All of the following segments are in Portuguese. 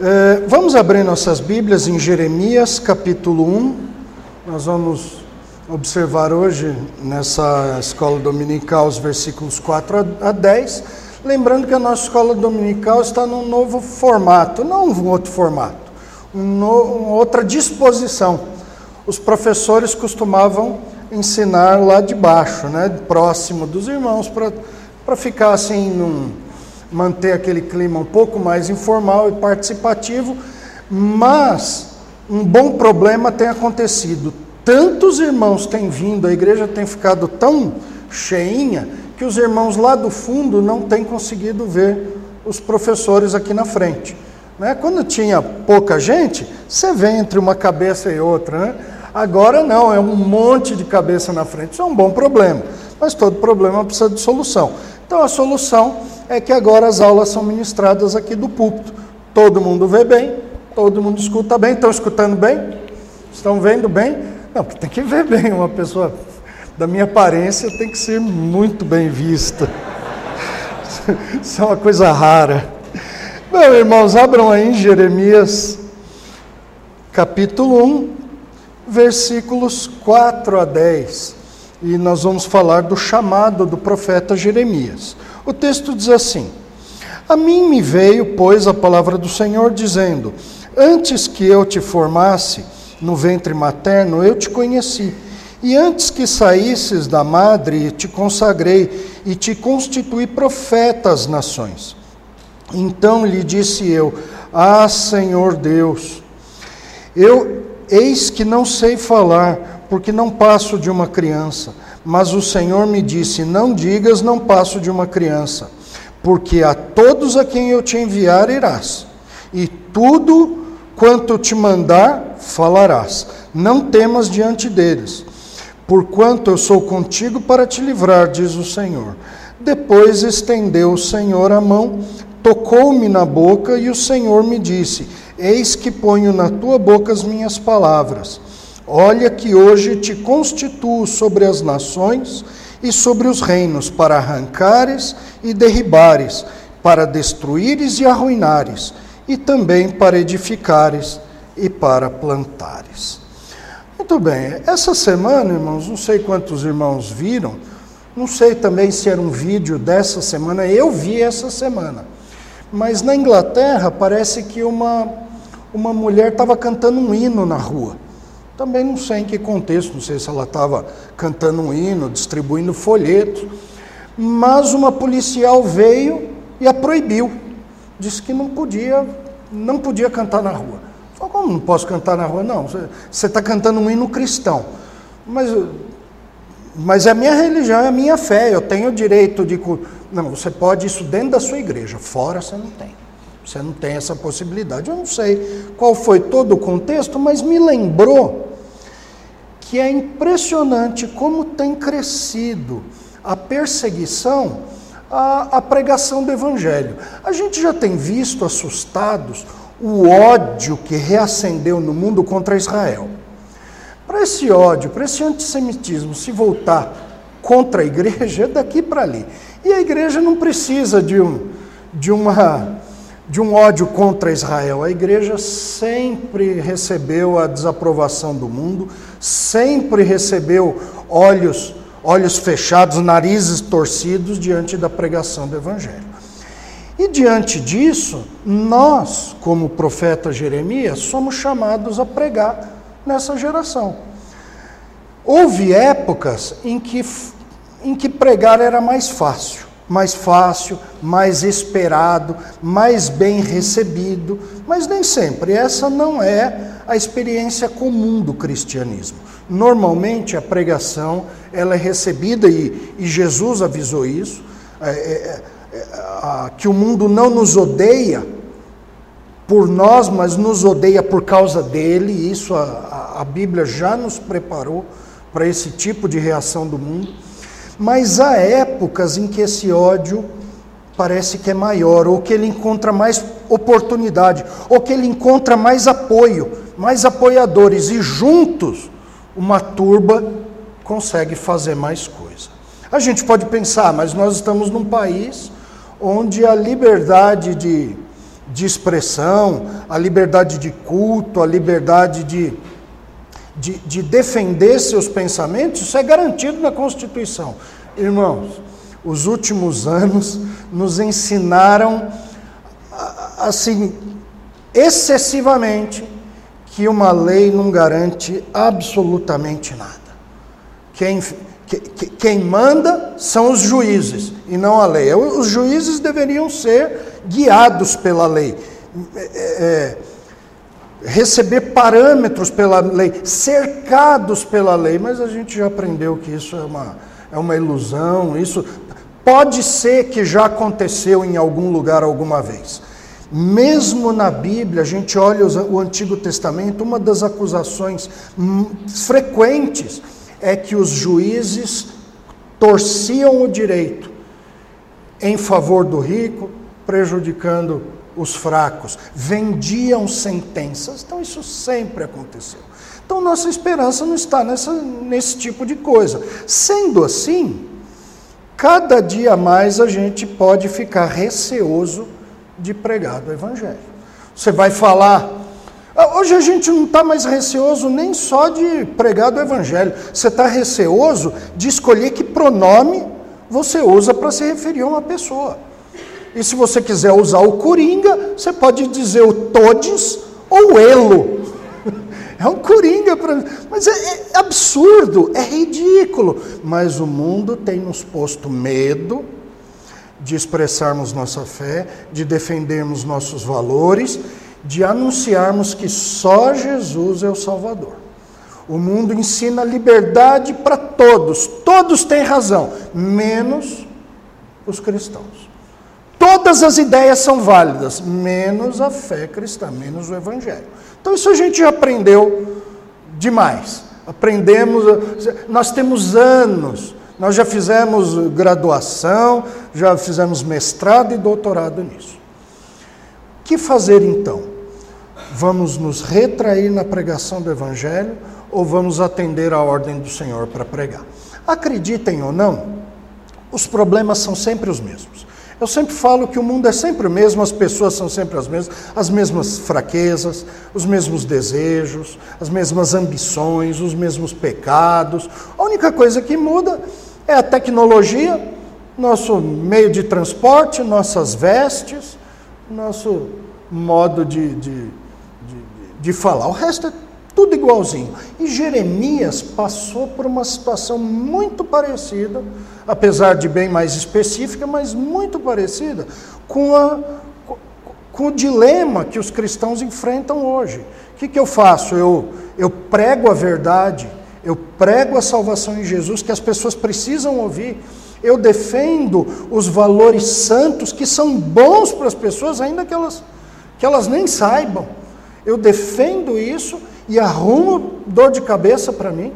É, vamos abrir nossas Bíblias em Jeremias capítulo 1. Nós vamos observar hoje nessa escola dominical os versículos 4 a 10. Lembrando que a nossa escola dominical está num novo formato, não um outro formato, um no, uma outra disposição. Os professores costumavam ensinar lá de baixo, né, próximo dos irmãos, para ficar assim num manter aquele clima um pouco mais informal e participativo, mas um bom problema tem acontecido. Tantos irmãos têm vindo, a igreja tem ficado tão cheinha que os irmãos lá do fundo não têm conseguido ver os professores aqui na frente. Né? Quando tinha pouca gente, você vê entre uma cabeça e outra. Né? Agora não, é um monte de cabeça na frente. Isso é um bom problema, mas todo problema precisa de solução. Então a solução é que agora as aulas são ministradas aqui do púlpito. Todo mundo vê bem, todo mundo escuta bem. Estão escutando bem? Estão vendo bem? Não, tem que ver bem. Uma pessoa da minha aparência tem que ser muito bem vista. Isso é uma coisa rara. Meus irmãos, abram aí em Jeremias capítulo 1, versículos 4 a 10 e nós vamos falar do chamado do profeta Jeremias. O texto diz assim: A mim me veio, pois, a palavra do Senhor, dizendo: Antes que eu te formasse no ventre materno, eu te conheci. E antes que saísses da madre, te consagrei e te constituí profeta às nações. Então lhe disse eu: Ah, Senhor Deus, eu eis que não sei falar porque não passo de uma criança. Mas o Senhor me disse: Não digas, não passo de uma criança, porque a todos a quem eu te enviar irás, e tudo quanto te mandar falarás. Não temas diante deles, porquanto eu sou contigo para te livrar, diz o Senhor. Depois estendeu o Senhor a mão, tocou-me na boca, e o Senhor me disse: Eis que ponho na tua boca as minhas palavras. Olha que hoje te constituo sobre as nações e sobre os reinos, para arrancares e derribares, para destruíres e arruinares, e também para edificares e para plantares. Muito bem, essa semana, irmãos, não sei quantos irmãos viram, não sei também se era um vídeo dessa semana, eu vi essa semana. Mas na Inglaterra parece que uma, uma mulher estava cantando um hino na rua. Também não sei em que contexto, não sei se ela estava cantando um hino, distribuindo folhetos, mas uma policial veio e a proibiu. Disse que não podia, não podia cantar na rua. Falei, como não posso cantar na rua? Não, você está cantando um hino cristão. Mas, mas é a minha religião, é a minha fé, eu tenho o direito de. Não, você pode isso dentro da sua igreja, fora você não tem. Você não tem essa possibilidade. Eu não sei qual foi todo o contexto, mas me lembrou que é impressionante como tem crescido a perseguição à, à pregação do Evangelho. A gente já tem visto assustados o ódio que reacendeu no mundo contra Israel. Para esse ódio, para esse antissemitismo se voltar contra a igreja, é daqui para ali. E a igreja não precisa de, um, de uma de um ódio contra Israel. A igreja sempre recebeu a desaprovação do mundo, sempre recebeu olhos, olhos fechados, narizes torcidos diante da pregação do evangelho. E diante disso, nós, como profeta Jeremias, somos chamados a pregar nessa geração. Houve épocas em que, em que pregar era mais fácil mais fácil, mais esperado, mais bem recebido, mas nem sempre. Essa não é a experiência comum do cristianismo. Normalmente a pregação ela é recebida e, e Jesus avisou isso, é, é, é, que o mundo não nos odeia por nós, mas nos odeia por causa dele. Isso a, a Bíblia já nos preparou para esse tipo de reação do mundo. Mas há épocas em que esse ódio parece que é maior, ou que ele encontra mais oportunidade, ou que ele encontra mais apoio, mais apoiadores, e juntos uma turba consegue fazer mais coisa. A gente pode pensar, mas nós estamos num país onde a liberdade de, de expressão, a liberdade de culto, a liberdade de, de, de defender seus pensamentos, isso é garantido na Constituição. Irmãos, os últimos anos nos ensinaram, assim, excessivamente, que uma lei não garante absolutamente nada. Quem, que, quem manda são os juízes e não a lei. Os juízes deveriam ser guiados pela lei, é, é, receber parâmetros pela lei, cercados pela lei, mas a gente já aprendeu que isso é uma, é uma ilusão, isso pode ser que já aconteceu em algum lugar alguma vez. Mesmo na Bíblia, a gente olha o Antigo Testamento, uma das acusações frequentes é que os juízes torciam o direito em favor do rico, prejudicando os fracos, vendiam sentenças. Então, isso sempre aconteceu. Então, nossa esperança não está nessa, nesse tipo de coisa. Sendo assim, cada dia mais a gente pode ficar receoso de pregar o Evangelho. Você vai falar ah, hoje a gente não está mais receoso nem só de pregar do Evangelho, você está receoso de escolher que pronome você usa para se referir a uma pessoa. E se você quiser usar o coringa, você pode dizer o todes ou o elo. É um coringa, para. mas é, é absurdo, é ridículo. Mas o mundo tem nos posto medo de expressarmos nossa fé, de defendermos nossos valores de anunciarmos que só Jesus é o Salvador. O mundo ensina liberdade para todos, todos têm razão, menos os cristãos. Todas as ideias são válidas, menos a fé cristã, menos o Evangelho. Então, isso a gente já aprendeu demais. Aprendemos, nós temos anos, nós já fizemos graduação, já fizemos mestrado e doutorado nisso. O que fazer então? Vamos nos retrair na pregação do Evangelho ou vamos atender à ordem do Senhor para pregar? Acreditem ou não, os problemas são sempre os mesmos. Eu sempre falo que o mundo é sempre o mesmo, as pessoas são sempre as mesmas, as mesmas fraquezas, os mesmos desejos, as mesmas ambições, os mesmos pecados. A única coisa que muda é a tecnologia, nosso meio de transporte, nossas vestes, nosso modo de, de de falar. O resto é tudo igualzinho. E Jeremias passou por uma situação muito parecida, apesar de bem mais específica, mas muito parecida com, a, com o dilema que os cristãos enfrentam hoje. O que, que eu faço? Eu, eu prego a verdade, eu prego a salvação em Jesus, que as pessoas precisam ouvir. Eu defendo os valores santos que são bons para as pessoas, ainda que elas, que elas nem saibam eu defendo isso e arrumo dor de cabeça para mim,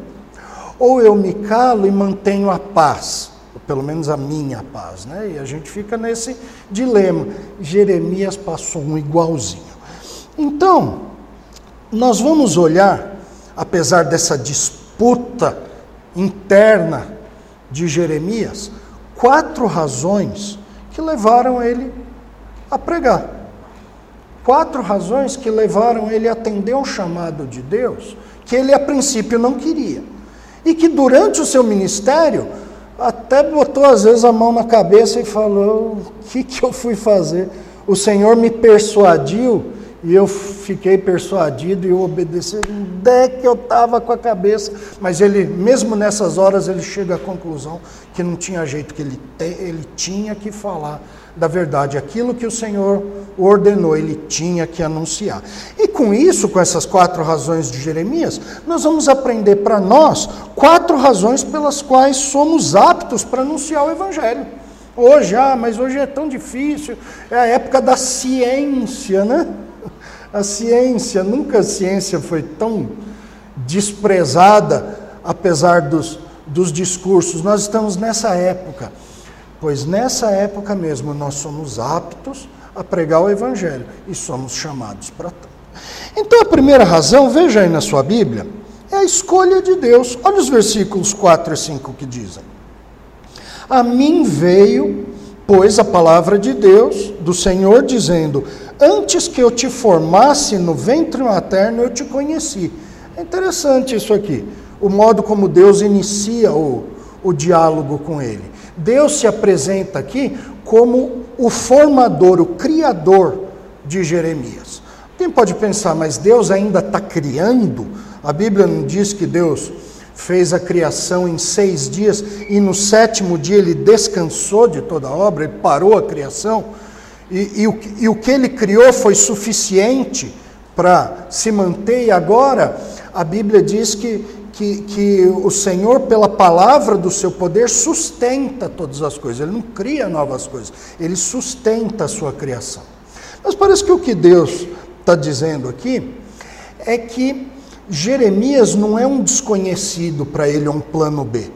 ou eu me calo e mantenho a paz, pelo menos a minha paz, né? E a gente fica nesse dilema. Jeremias passou um igualzinho. Então, nós vamos olhar, apesar dessa disputa interna de Jeremias, quatro razões que levaram ele a pregar. Quatro razões que levaram ele a atender um chamado de Deus que ele a princípio não queria. E que durante o seu ministério até botou às vezes a mão na cabeça e falou: O que, que eu fui fazer? O Senhor me persuadiu e eu fiquei persuadido e eu obedeci. Onde é que eu estava com a cabeça? Mas ele, mesmo nessas horas, ele chega à conclusão que não tinha jeito, que ele, te, ele tinha que falar da verdade. Aquilo que o Senhor ordenou, ele tinha que anunciar. E com isso, com essas quatro razões de Jeremias, nós vamos aprender para nós quatro razões pelas quais somos aptos para anunciar o Evangelho. Hoje, ah, mas hoje é tão difícil, é a época da ciência, né? A ciência, nunca a ciência foi tão desprezada, apesar dos, dos discursos. Nós estamos nessa época pois nessa época mesmo nós somos aptos a pregar o Evangelho e somos chamados para tanto. Então a primeira razão, veja aí na sua Bíblia, é a escolha de Deus. Olha os versículos 4 e 5 que dizem: A mim veio, pois, a palavra de Deus, do Senhor, dizendo: Antes que eu te formasse no ventre materno, eu te conheci. É interessante isso aqui, o modo como Deus inicia o, o diálogo com ele. Deus se apresenta aqui como o formador, o criador de Jeremias. Quem pode pensar, mas Deus ainda está criando? A Bíblia não diz que Deus fez a criação em seis dias e no sétimo dia ele descansou de toda a obra, ele parou a criação. E, e, o, e o que ele criou foi suficiente para se manter, e agora a Bíblia diz que, que, que o Senhor, pela palavra do seu poder, sustenta todas as coisas, ele não cria novas coisas, ele sustenta a sua criação. Mas parece que o que Deus está dizendo aqui é que Jeremias não é um desconhecido para ele, é um plano B.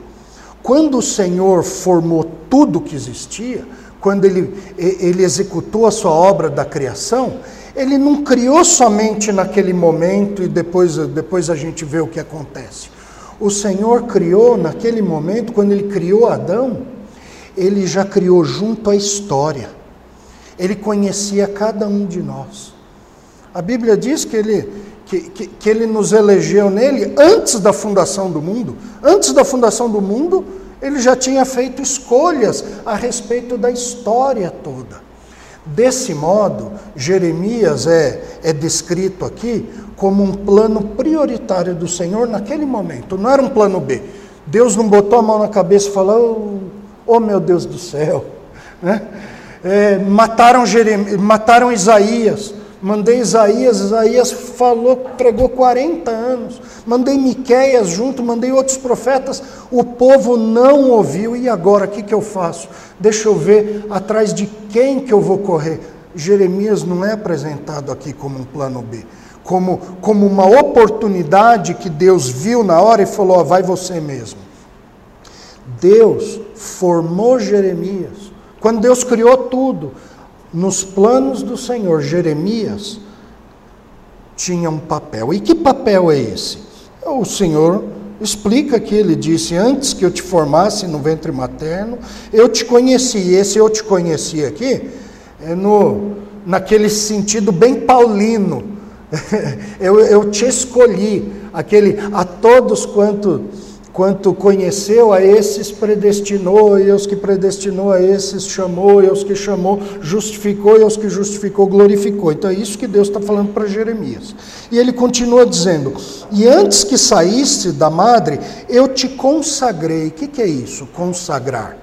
Quando o Senhor formou tudo que existia, quando ele, ele executou a sua obra da criação, ele não criou somente naquele momento e depois, depois a gente vê o que acontece. O Senhor criou naquele momento, quando ele criou Adão, ele já criou junto à história. Ele conhecia cada um de nós. A Bíblia diz que ele, que, que, que, ele nos elegeu nele antes da fundação do mundo. Antes da fundação do mundo, ele já tinha feito escolhas a respeito da história toda. Desse modo, Jeremias é, é descrito aqui como um plano prioritário do Senhor naquele momento, não era um plano B. Deus não botou a mão na cabeça e falou: Oh, oh meu Deus do céu, né? É, mataram, Jeremias, mataram Isaías, Mandei Isaías, Isaías falou, pregou 40 anos. Mandei Miqueias junto, mandei outros profetas. O povo não ouviu. E agora, o que, que eu faço? Deixa eu ver atrás de quem que eu vou correr. Jeremias não é apresentado aqui como um plano B, como, como uma oportunidade que Deus viu na hora e falou: vai você mesmo. Deus formou Jeremias. Quando Deus criou tudo, nos planos do Senhor, Jeremias tinha um papel. E que papel é esse? O Senhor explica que ele disse: Antes que eu te formasse no ventre materno, eu te conheci. Esse eu te conheci aqui é no, naquele sentido bem paulino. eu, eu te escolhi, aquele a todos quanto Quanto conheceu a esses, predestinou, e os que predestinou a esses, chamou, e os que chamou, justificou, e os que justificou, glorificou. Então é isso que Deus está falando para Jeremias. E ele continua dizendo: E antes que saísse da madre, eu te consagrei. O que, que é isso? Consagrar.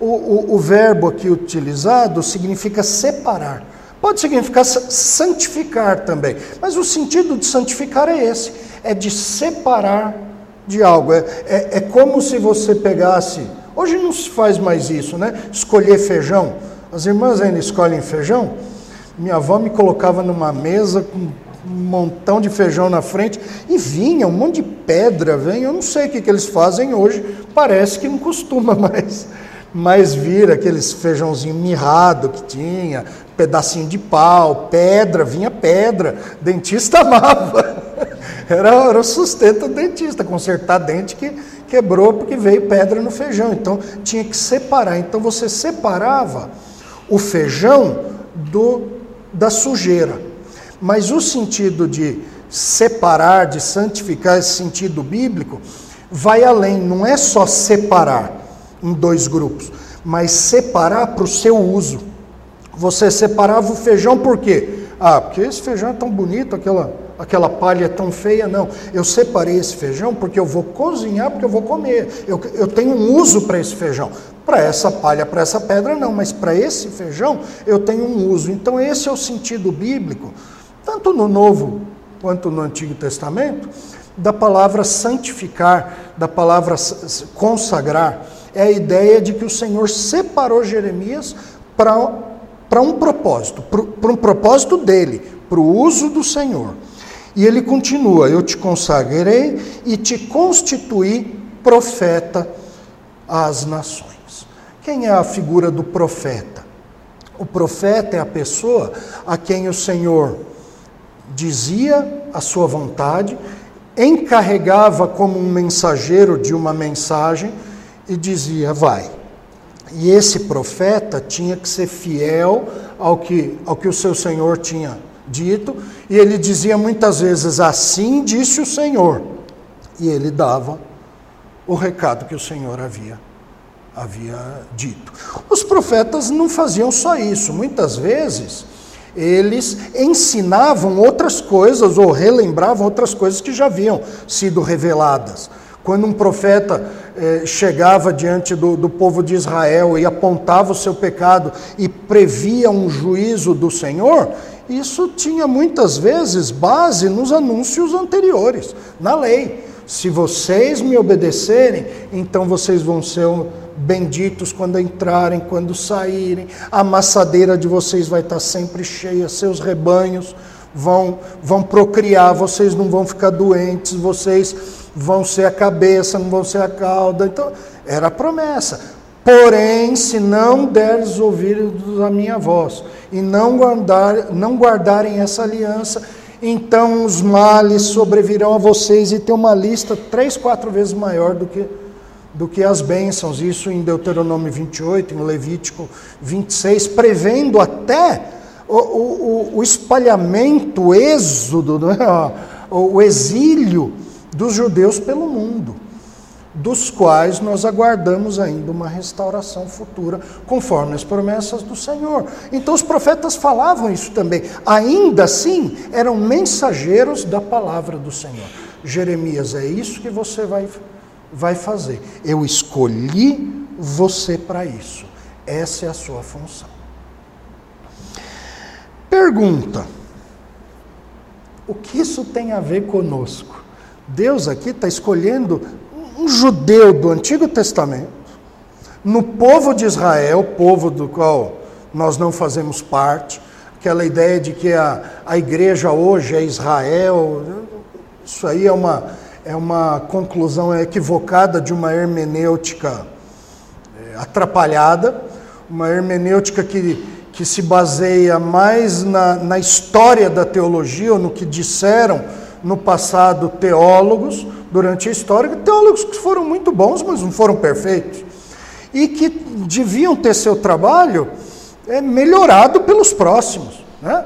O, o, o verbo aqui utilizado significa separar. Pode significar santificar também, mas o sentido de santificar é esse: é de separar de algo. É, é, é, como se você pegasse. Hoje não se faz mais isso, né? Escolher feijão. As irmãs ainda escolhem feijão. Minha avó me colocava numa mesa com um montão de feijão na frente e vinha um monte de pedra, vem. Eu não sei o que, que eles fazem hoje. Parece que não costuma mais. Mas vira aqueles feijãozinho mirrado que tinha, pedacinho de pau, pedra, vinha pedra. Dentista amava. Era, era o sustento do dentista, consertar dente que quebrou porque veio pedra no feijão. Então tinha que separar. Então você separava o feijão do da sujeira. Mas o sentido de separar, de santificar, esse sentido bíblico, vai além, não é só separar em dois grupos, mas separar para o seu uso. Você separava o feijão por quê? Ah, porque esse feijão é tão bonito, aquela aquela palha tão feia, não. Eu separei esse feijão porque eu vou cozinhar, porque eu vou comer. Eu, eu tenho um uso para esse feijão. Para essa palha, para essa pedra, não, mas para esse feijão eu tenho um uso. Então, esse é o sentido bíblico, tanto no Novo quanto no Antigo Testamento, da palavra santificar, da palavra consagrar. É a ideia de que o Senhor separou Jeremias para um propósito, para um propósito dele, para o uso do Senhor. E ele continua: Eu te consagrei e te constituí profeta às nações. Quem é a figura do profeta? O profeta é a pessoa a quem o Senhor dizia a sua vontade, encarregava como um mensageiro de uma mensagem e dizia: Vai. E esse profeta tinha que ser fiel ao que, ao que o seu Senhor tinha dito, e ele dizia muitas vezes: Assim disse o Senhor. E ele dava o recado que o Senhor havia havia dito. Os profetas não faziam só isso, muitas vezes eles ensinavam outras coisas ou relembravam outras coisas que já haviam sido reveladas. Quando um profeta eh, chegava diante do, do povo de Israel e apontava o seu pecado e previa um juízo do Senhor, isso tinha muitas vezes base nos anúncios anteriores, na lei. Se vocês me obedecerem, então vocês vão ser benditos quando entrarem, quando saírem. A amassadeira de vocês vai estar sempre cheia, seus rebanhos vão vão procriar, vocês não vão ficar doentes, vocês vão ser a cabeça, não vão ser a cauda. Então, era a promessa. Porém, se não deres ouvidos a minha voz e não, guardar, não guardarem essa aliança, então os males sobrevirão a vocês e tem uma lista três, quatro vezes maior do que do que as bênçãos, isso em Deuteronômio 28, em Levítico 26, prevendo até o, o, o espalhamento, o êxodo, né? o exílio dos judeus pelo mundo, dos quais nós aguardamos ainda uma restauração futura, conforme as promessas do Senhor. Então os profetas falavam isso também, ainda assim eram mensageiros da palavra do Senhor. Jeremias, é isso que você vai vai fazer. Eu escolhi você para isso. Essa é a sua função. Pergunta: o que isso tem a ver conosco? Deus aqui está escolhendo um judeu do Antigo Testamento, no povo de Israel, povo do qual nós não fazemos parte, aquela ideia de que a, a igreja hoje é Israel, isso aí é uma, é uma conclusão equivocada de uma hermenêutica é, atrapalhada, uma hermenêutica que, que se baseia mais na, na história da teologia, ou no que disseram no passado teólogos, durante a história, teólogos que foram muito bons, mas não foram perfeitos, e que deviam ter seu trabalho é, melhorado pelos próximos. Né?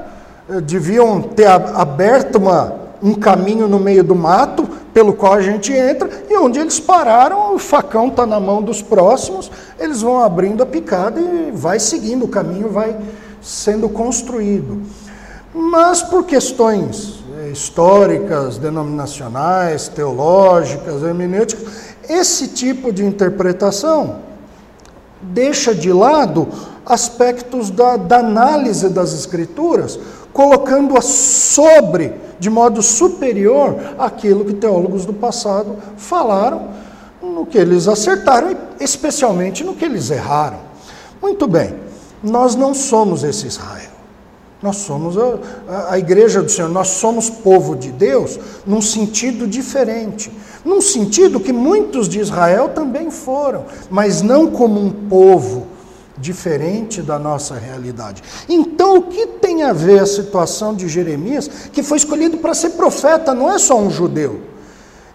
Deviam ter aberto uma, um caminho no meio do mato pelo qual a gente entra, e onde eles pararam, o facão está na mão dos próximos, eles vão abrindo a picada e vai seguindo, o caminho vai sendo construído. Mas por questões eh, históricas, denominacionais, teológicas, hermenêuticas, esse tipo de interpretação deixa de lado aspectos da, da análise das Escrituras, colocando-a sobre de modo superior àquilo que teólogos do passado falaram, no que eles acertaram especialmente no que eles erraram. Muito bem, nós não somos esse Israel. Nós somos a, a, igreja do Senhor, nós somos povo de Deus num sentido diferente. Num sentido que muitos de Israel também foram, mas não como um povo diferente da nossa realidade. Então, o que tem a ver a situação de Jeremias, que foi escolhido para ser profeta, não é só um judeu.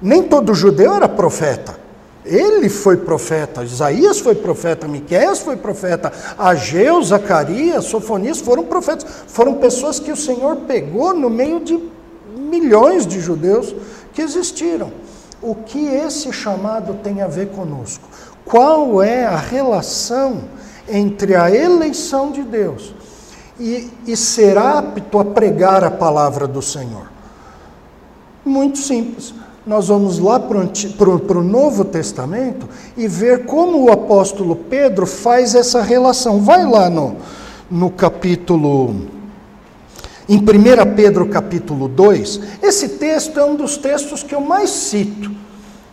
Nem todo judeu era profeta. Ele foi profeta, Isaías foi profeta, Miqueias foi profeta, Ageu, Zacarias, Sofonias foram profetas. Foram pessoas que o Senhor pegou no meio de milhões de judeus que existiram. O que esse chamado tem a ver conosco? Qual é a relação entre a eleição de Deus e, e ser apto a pregar a palavra do Senhor? Muito simples. Nós vamos lá para o Novo Testamento e ver como o apóstolo Pedro faz essa relação. Vai lá no, no capítulo. Em 1 Pedro capítulo 2, esse texto é um dos textos que eu mais cito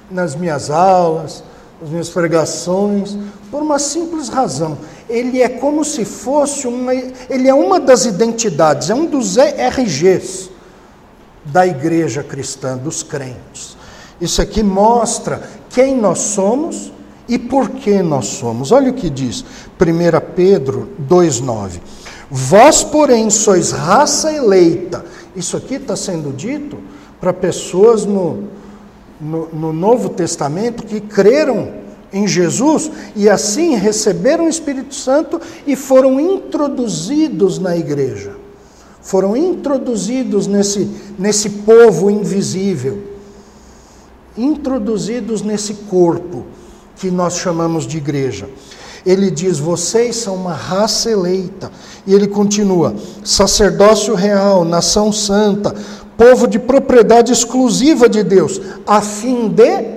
nas minhas aulas, nas minhas pregações, por uma simples razão. Ele é como se fosse uma. Ele é uma das identidades, é um dos RGs da igreja cristã, dos crentes. Isso aqui mostra quem nós somos e por que nós somos. Olha o que diz 1 Pedro 2,9. Vós, porém, sois raça eleita. Isso aqui está sendo dito para pessoas no, no, no Novo Testamento que creram em Jesus e assim receberam o Espírito Santo e foram introduzidos na igreja. Foram introduzidos nesse, nesse povo invisível, introduzidos nesse corpo que nós chamamos de igreja. Ele diz: Vocês são uma raça eleita. E ele continua: sacerdócio real, nação santa, povo de propriedade exclusiva de Deus, a fim de.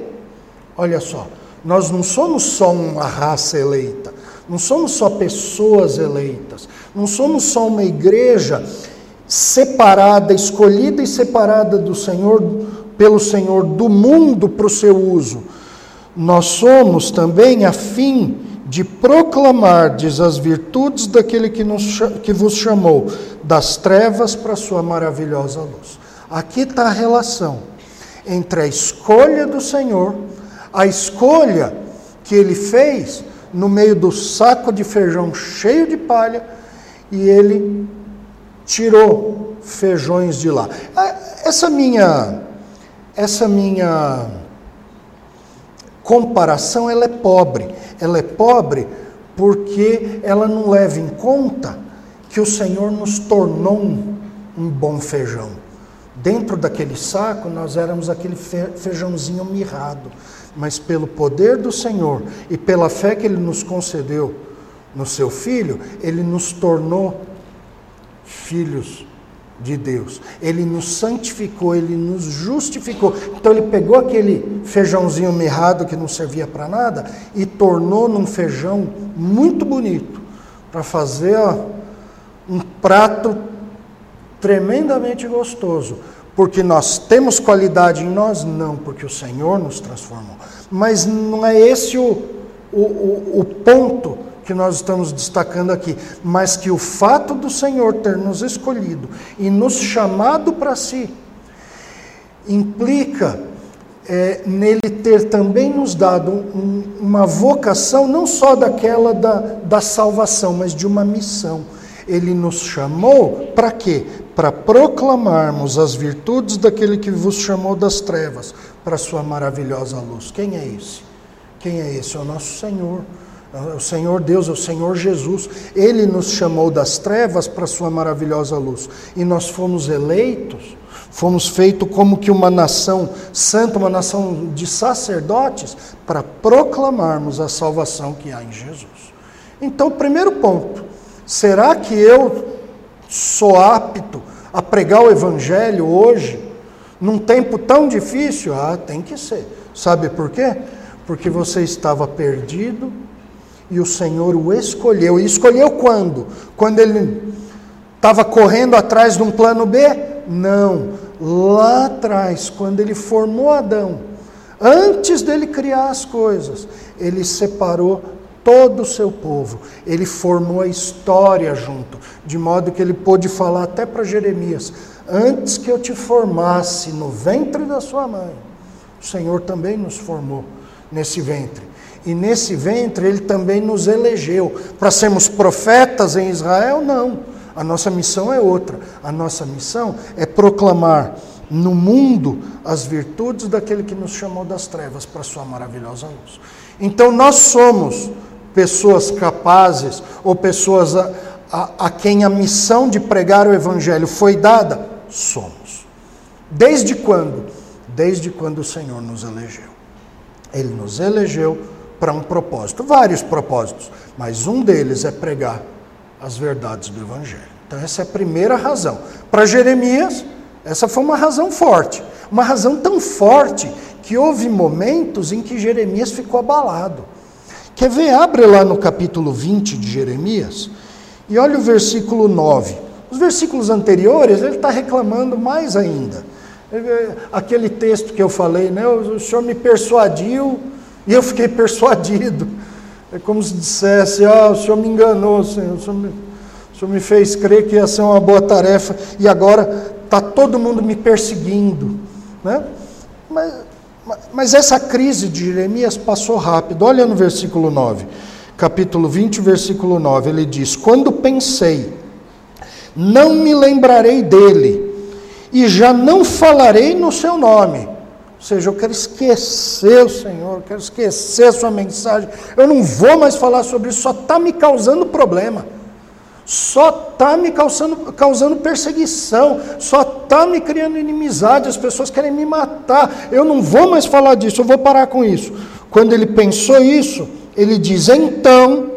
Olha só, nós não somos só uma raça eleita, não somos só pessoas eleitas, não somos só uma igreja separada, escolhida e separada do Senhor, pelo Senhor, do mundo para o seu uso. Nós somos também a fim de proclamardes as virtudes daquele que, nos, que vos chamou das trevas para a sua maravilhosa luz. Aqui está a relação entre a escolha do Senhor a escolha que ele fez no meio do saco de feijão cheio de palha e ele tirou feijões de lá. Ah, essa minha essa minha comparação ela é pobre. Ela é pobre porque ela não leva em conta que o Senhor nos tornou um, um bom feijão. Dentro daquele saco nós éramos aquele feijãozinho mirrado mas pelo poder do Senhor e pela fé que Ele nos concedeu no Seu Filho, Ele nos tornou filhos de Deus. Ele nos santificou, Ele nos justificou. Então Ele pegou aquele feijãozinho mirrado que não servia para nada e tornou num feijão muito bonito para fazer ó, um prato tremendamente gostoso. Porque nós temos qualidade em nós? Não, porque o Senhor nos transformou. Mas não é esse o, o, o, o ponto que nós estamos destacando aqui, mas que o fato do Senhor ter nos escolhido e nos chamado para si implica é, nele ter também nos dado um, uma vocação, não só daquela da, da salvação, mas de uma missão. Ele nos chamou para quê? Para proclamarmos as virtudes daquele que vos chamou das trevas para sua maravilhosa luz. Quem é esse? Quem é esse? É o nosso Senhor. O Senhor Deus, o Senhor Jesus. Ele nos chamou das trevas para sua maravilhosa luz. E nós fomos eleitos, fomos feitos como que uma nação santa, uma nação de sacerdotes, para proclamarmos a salvação que há em Jesus. Então, primeiro ponto, Será que eu sou apto a pregar o Evangelho hoje, num tempo tão difícil? Ah, tem que ser. Sabe por quê? Porque você estava perdido e o Senhor o escolheu. E escolheu quando? Quando ele estava correndo atrás de um plano B? Não. Lá atrás, quando ele formou Adão, antes dele criar as coisas, ele separou todo o seu povo. Ele formou a história junto, de modo que ele pôde falar até para Jeremias: Antes que eu te formasse no ventre da sua mãe, o Senhor também nos formou nesse ventre. E nesse ventre ele também nos elegeu para sermos profetas em Israel? Não. A nossa missão é outra. A nossa missão é proclamar no mundo as virtudes daquele que nos chamou das trevas para sua maravilhosa luz. Então nós somos pessoas capazes ou pessoas a, a, a, quem a missão de pregar o Evangelho foi dada? Somos. Desde quando? Desde quando o Senhor nos elegeu. Ele nos elegeu para um propósito, vários propósitos, mas um deles é pregar as verdades do Evangelho. Então, essa é a primeira razão. Para Jeremias, essa foi uma razão forte. Uma razão tão forte que houve momentos em que Jeremias ficou abalado. Quer ver? Abre lá no capítulo 20 de Jeremias e olha o versículo 9. Os versículos anteriores ele está reclamando mais ainda. Aquele texto que eu falei, né? o senhor me persuadiu e eu fiquei persuadido. É como se dissesse: ah, o senhor me enganou, senhor. O senhor me, o senhor me fez crer que ia ser uma boa tarefa e agora está todo mundo me perseguindo. Né? Mas mas essa crise de Jeremias passou rápido. Olha no versículo 9, capítulo 20, versículo 9. Ele diz: Quando pensei, não me lembrarei dele, e já não falarei no seu nome. Ou seja, eu quero esquecer o Senhor, eu quero esquecer a sua mensagem. Eu não vou mais falar sobre isso, só está me causando problema. Só está me causando, causando perseguição, só está me criando inimizade, as pessoas querem me matar. Eu não vou mais falar disso, eu vou parar com isso. Quando ele pensou isso, ele diz: Então,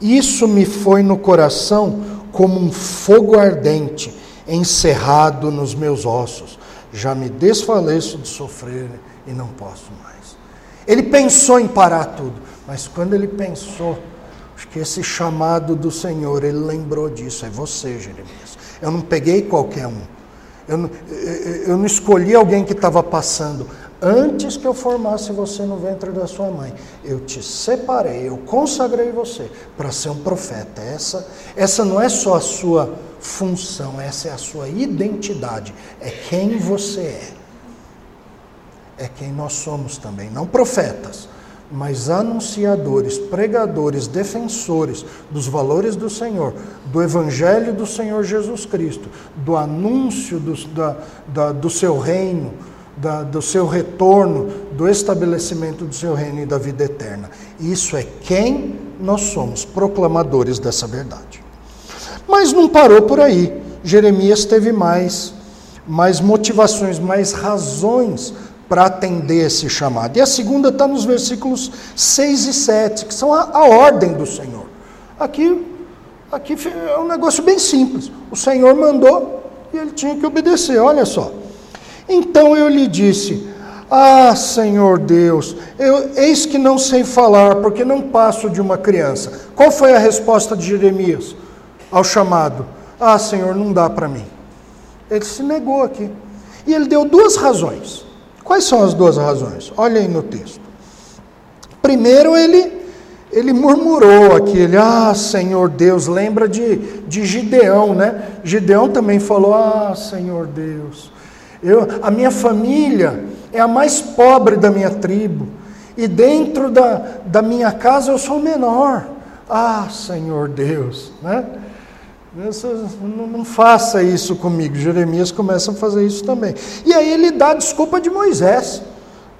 isso me foi no coração como um fogo ardente, encerrado nos meus ossos. Já me desfaleço de sofrer e não posso mais. Ele pensou em parar tudo, mas quando ele pensou, acho que esse chamado do Senhor, ele lembrou disso. É você, Jeremias. Eu não peguei qualquer um. Eu não, eu não escolhi alguém que estava passando. Antes que eu formasse você no ventre da sua mãe, eu te separei, eu consagrei você para ser um profeta. Essa, essa não é só a sua função, essa é a sua identidade, é quem você é. É quem nós somos também, não profetas, mas anunciadores, pregadores, defensores dos valores do Senhor, do Evangelho do Senhor Jesus Cristo, do anúncio do, da, da, do seu reino da, do seu retorno, do estabelecimento do seu reino e da vida eterna. Isso é quem nós somos, proclamadores dessa verdade. Mas não parou por aí. Jeremias teve mais, mais motivações, mais razões para atender esse chamado. E a segunda está nos versículos 6 e 7, que são a, a ordem do Senhor. Aqui, aqui é um negócio bem simples. O Senhor mandou e ele tinha que obedecer. Olha só. Então eu lhe disse: Ah, Senhor Deus, eu, eis que não sei falar, porque não passo de uma criança. Qual foi a resposta de Jeremias ao chamado? Ah, Senhor, não dá para mim. Ele se negou aqui. E ele deu duas razões. Quais são as duas razões? Olha aí no texto. Primeiro, ele ele murmurou aquele, ah, Senhor Deus, lembra de, de Gideão, né? Gideão também falou, ah, Senhor Deus, eu, a minha família é a mais pobre da minha tribo. E dentro da, da minha casa eu sou o menor. Ah, Senhor Deus, né? Não, não faça isso comigo. Jeremias começa a fazer isso também. E aí ele dá a desculpa de Moisés.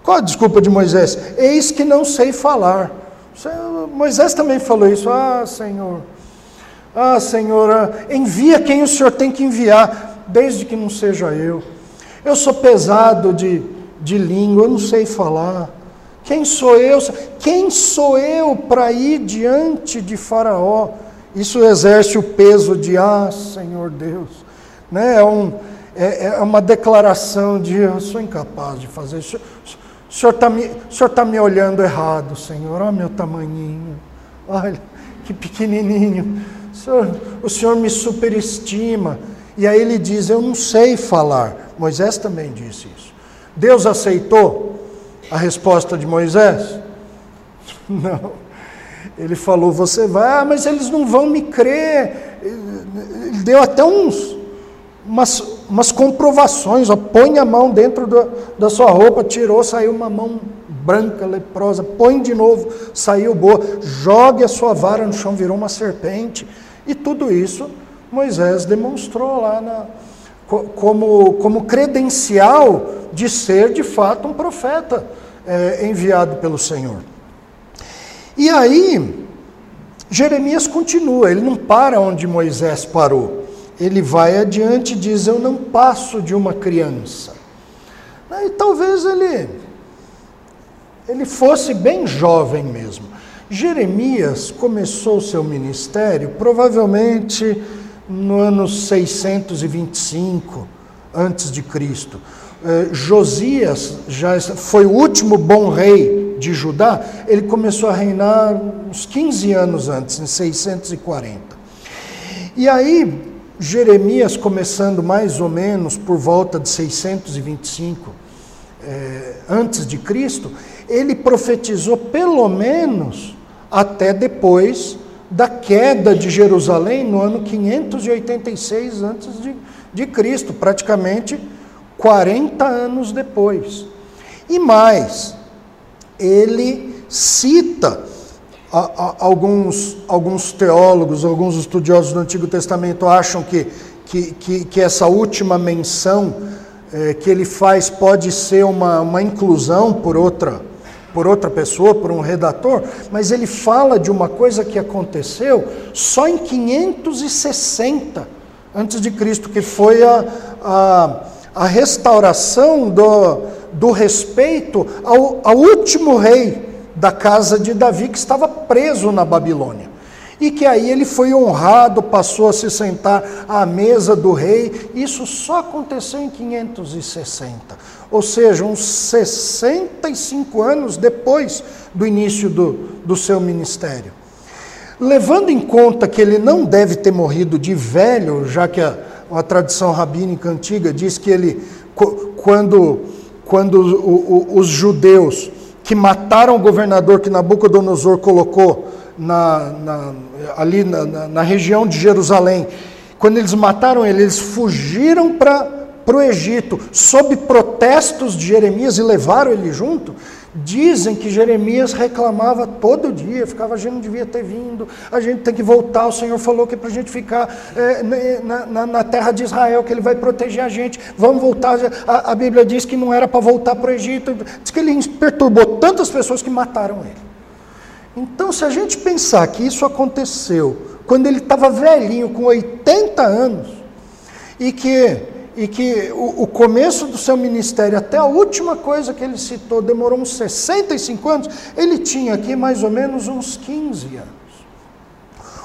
Qual a desculpa de Moisés? Eis que não sei falar. Moisés também falou isso. Ah, Senhor. Ah, Senhor, ah, envia quem o Senhor tem que enviar, desde que não seja eu. Eu sou pesado de, de língua, eu não sei falar. Quem sou eu? Quem sou eu para ir diante de Faraó? Isso exerce o peso de, ah, Senhor Deus. Né? É, um, é, é uma declaração de, eu sou incapaz de fazer isso. O Senhor está me, tá me olhando errado, Senhor. Olha meu tamanhinho. Olha, que pequenininho. O Senhor, o Senhor me superestima. E aí ele diz: Eu não sei falar. Moisés também disse isso. Deus aceitou a resposta de Moisés? Não. Ele falou: Você vai, ah, mas eles não vão me crer. Ele deu até uns, umas, umas comprovações. Ó, põe a mão dentro do, da sua roupa, tirou, saiu uma mão branca, leprosa. Põe de novo, saiu boa. Jogue a sua vara no chão, virou uma serpente. E tudo isso Moisés demonstrou lá na, como, como credencial de ser de fato um profeta é, enviado pelo Senhor. E aí, Jeremias continua, ele não para onde Moisés parou. Ele vai adiante e diz: Eu não passo de uma criança. E talvez ele, ele fosse bem jovem mesmo. Jeremias começou o seu ministério provavelmente no ano 625 antes de Cristo. Eh, Josias já foi o último bom rei de Judá, ele começou a reinar uns 15 anos antes, em 640. E aí, Jeremias, começando mais ou menos por volta de 625 eh, antes de Cristo, ele profetizou pelo menos até depois da queda de Jerusalém no ano 586 antes de, de Cristo, praticamente 40 anos depois. E mais, ele cita a, a, alguns, alguns teólogos, alguns estudiosos do Antigo Testamento acham que, que, que, que essa última menção é, que ele faz pode ser uma, uma inclusão por outra, por outra pessoa, por um redator, mas ele fala de uma coisa que aconteceu só em 560 antes de Cristo, que foi a, a, a restauração do, do respeito ao, ao último rei da casa de Davi que estava preso na Babilônia e que aí ele foi honrado, passou a se sentar à mesa do rei. Isso só aconteceu em 560, ou seja, uns 65 anos depois do início do, do seu ministério. Levando em conta que ele não deve ter morrido de velho, já que a, a tradição rabínica antiga diz que ele, quando, quando os judeus que mataram o governador que Nabucodonosor colocou na, na, ali na, na, região de Jerusalém. Quando eles mataram ele, eles fugiram para o Egito, sob protestos de Jeremias e levaram ele junto. Dizem que Jeremias reclamava todo dia, ficava, a gente não devia ter vindo, a gente tem que voltar, o Senhor falou que é para a gente ficar é, na, na, na, terra de Israel, que Ele vai proteger a gente, vamos voltar. A, a Bíblia diz que não era para voltar para o Egito, diz que Ele perturbou tantas pessoas que mataram ele. Então, se a gente pensar que isso aconteceu quando ele estava velhinho, com 80 anos, e que, e que o, o, começo do seu ministério, até a última coisa que ele citou, demorou uns 65 anos, ele tinha aqui mais ou menos uns 15 anos.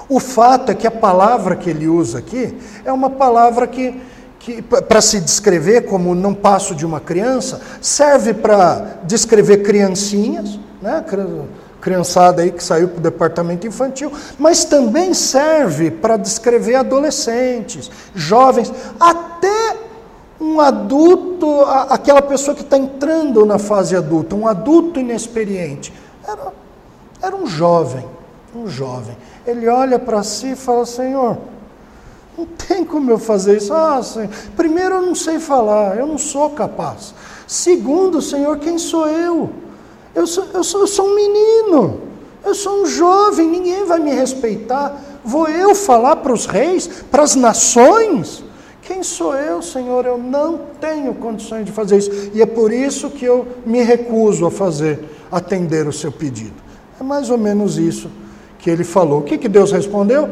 O fato é que a palavra que ele usa aqui é uma palavra que, que para se descrever como não passo de uma criança, serve para descrever criancinhas, né? Criançada aí que saiu para o departamento infantil, mas também serve para descrever adolescentes, jovens, até um adulto, aquela pessoa que está entrando na fase adulta, um adulto inexperiente. Era, era um jovem, um jovem. Ele olha para si e fala: Senhor, não tem como eu fazer isso. Ah, Senhor, primeiro eu não sei falar, eu não sou capaz. Segundo, Senhor, quem sou eu? Eu sou, eu, sou, eu sou um menino, eu sou um jovem, ninguém vai me respeitar. Vou eu falar para os reis, para as nações? Quem sou eu, Senhor? Eu não tenho condições de fazer isso. E é por isso que eu me recuso a fazer, atender o seu pedido. É mais ou menos isso que ele falou. O que, que Deus respondeu?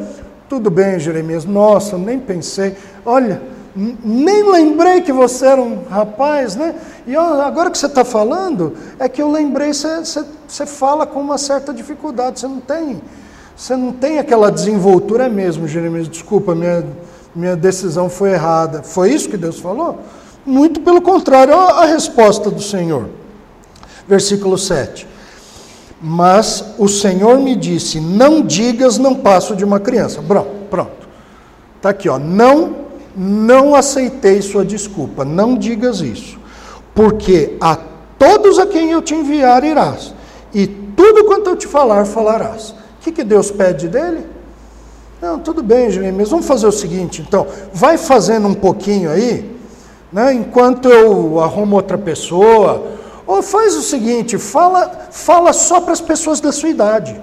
Tudo bem, Jeremias. Nossa, nem pensei. Olha, nem lembrei que você era um rapaz, né? E agora que você está falando, é que eu lembrei, você, você, fala com uma certa dificuldade, você não tem, você não tem aquela desenvoltura é mesmo, Jeremias, desculpa, minha, minha decisão foi errada. Foi isso que Deus falou? Muito pelo contrário, olha a resposta do Senhor. Versículo 7. Mas o Senhor me disse: Não digas, não passo de uma criança. Pronto, pronto. Está aqui, ó. Não não aceitei sua desculpa, não digas isso, porque a todos a quem eu te enviar irás, e tudo quanto eu te falar, falarás. O que, que Deus pede dele? Não, tudo bem, Jeremias, vamos fazer o seguinte, então, vai fazendo um pouquinho aí, né, enquanto eu arrumo outra pessoa, ou faz o seguinte, fala, fala só para as pessoas da sua idade,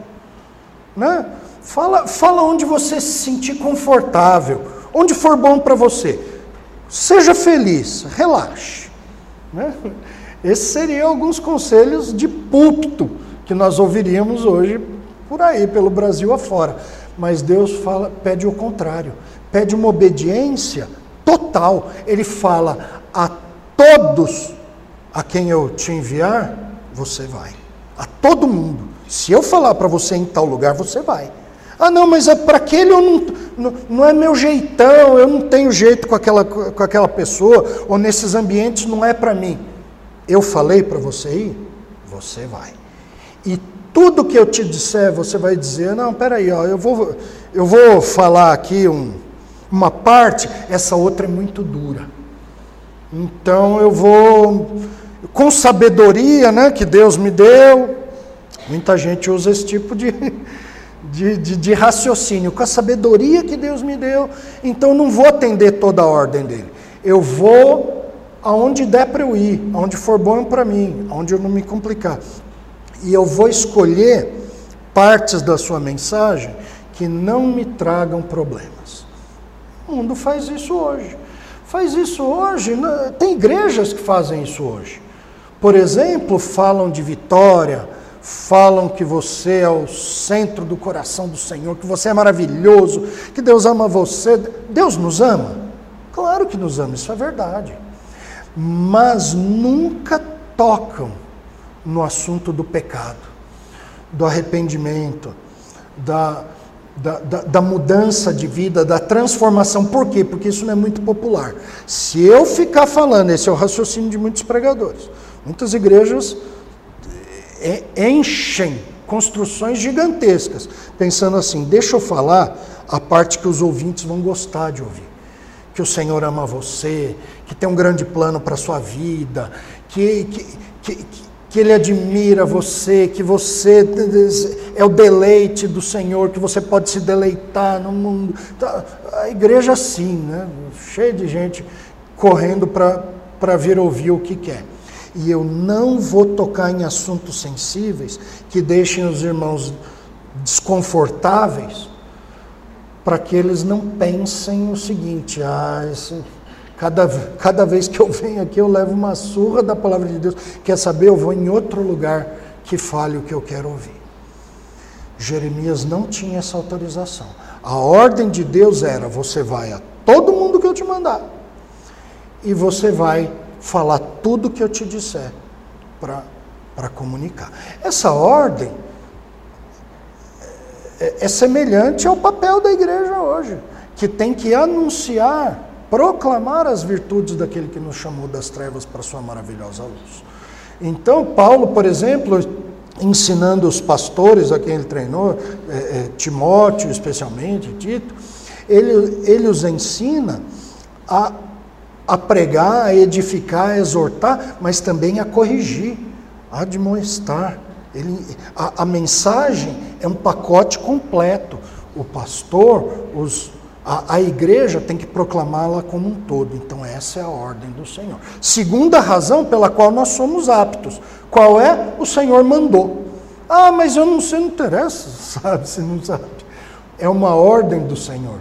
né? Fala, fala onde você se sentir confortável, onde for bom para você. Seja feliz, relaxe. Né? Esses seriam alguns conselhos de púlpito que nós ouviríamos hoje por aí, pelo Brasil afora. Mas Deus fala, pede o contrário, pede uma obediência total. Ele fala a todos a quem eu te enviar, você vai. A todo mundo. Se eu falar para você em tal lugar, você vai. Ah, não, mas é para aquele eu não, não, não, é meu jeitão, eu não tenho jeito com aquela, com aquela pessoa, ou nesses ambientes não é para mim. Eu falei para você ir, você vai. E tudo que eu te disser, você vai dizer, não, peraí, ó, eu vou, eu vou falar aqui um, uma parte, essa outra é muito dura. Então eu vou, com sabedoria né, que Deus me deu, muita gente usa esse tipo de, de, de, de, raciocínio, com a sabedoria que Deus me deu, então não vou atender toda a ordem dele. Eu vou aonde der para eu ir, aonde for bom para mim, aonde eu não me complicar. E eu vou escolher partes da sua mensagem que não me tragam problemas. O mundo faz isso hoje. faz isso hoje. Tem igrejas que fazem isso hoje. Por exemplo, falam de vitória, falam que você é o centro do coração do Senhor, que você é maravilhoso, que Deus ama você. Deus nos ama? Claro que nos ama, isso é verdade. Mas nunca tocam no assunto do pecado, do arrependimento, da, da, da, da, mudança de vida, da transformação. Por quê? Porque isso não é muito popular. Se eu ficar falando, esse é o raciocínio de muitos pregadores. Muitas igrejas enchem construções gigantescas, pensando assim: deixa eu falar a parte que os ouvintes vão gostar de ouvir. Que o Senhor ama você, que tem um grande plano para a sua vida, que, que, que, que Ele admira você, que você é o deleite do Senhor, que você pode se deleitar no mundo. Tá, a igreja assim, né? cheia de gente correndo para vir ouvir o que quer. E eu não vou tocar em assuntos sensíveis que deixem os irmãos desconfortáveis, para que eles não pensem o seguinte: ah, esse Cada, cada vez que eu venho aqui, eu levo uma surra da palavra de Deus. Quer saber? Eu vou em outro lugar que fale o que eu quero ouvir. Jeremias não tinha essa autorização. A ordem de Deus era: você vai a todo mundo que eu te mandar, e você vai falar tudo que eu te disser para comunicar. Essa ordem é, é semelhante ao papel da igreja hoje, que tem que anunciar proclamar as virtudes daquele que nos chamou das trevas para sua maravilhosa luz. Então, Paulo, por exemplo, ensinando os pastores a quem ele treinou, é, é, Timóteo especialmente, Tito, ele, ele os ensina a, a pregar, a edificar, a exortar, mas também a corrigir, a admoestar. Ele, a, a mensagem é um pacote completo. O pastor, os a, a igreja tem que proclamá-la como um todo. Então, essa é a ordem do Senhor. Segunda razão pela qual nós somos aptos. Qual é? O Senhor mandou. Ah, mas eu não sei, não interessa, sabe? Se não sabe. É uma ordem do Senhor.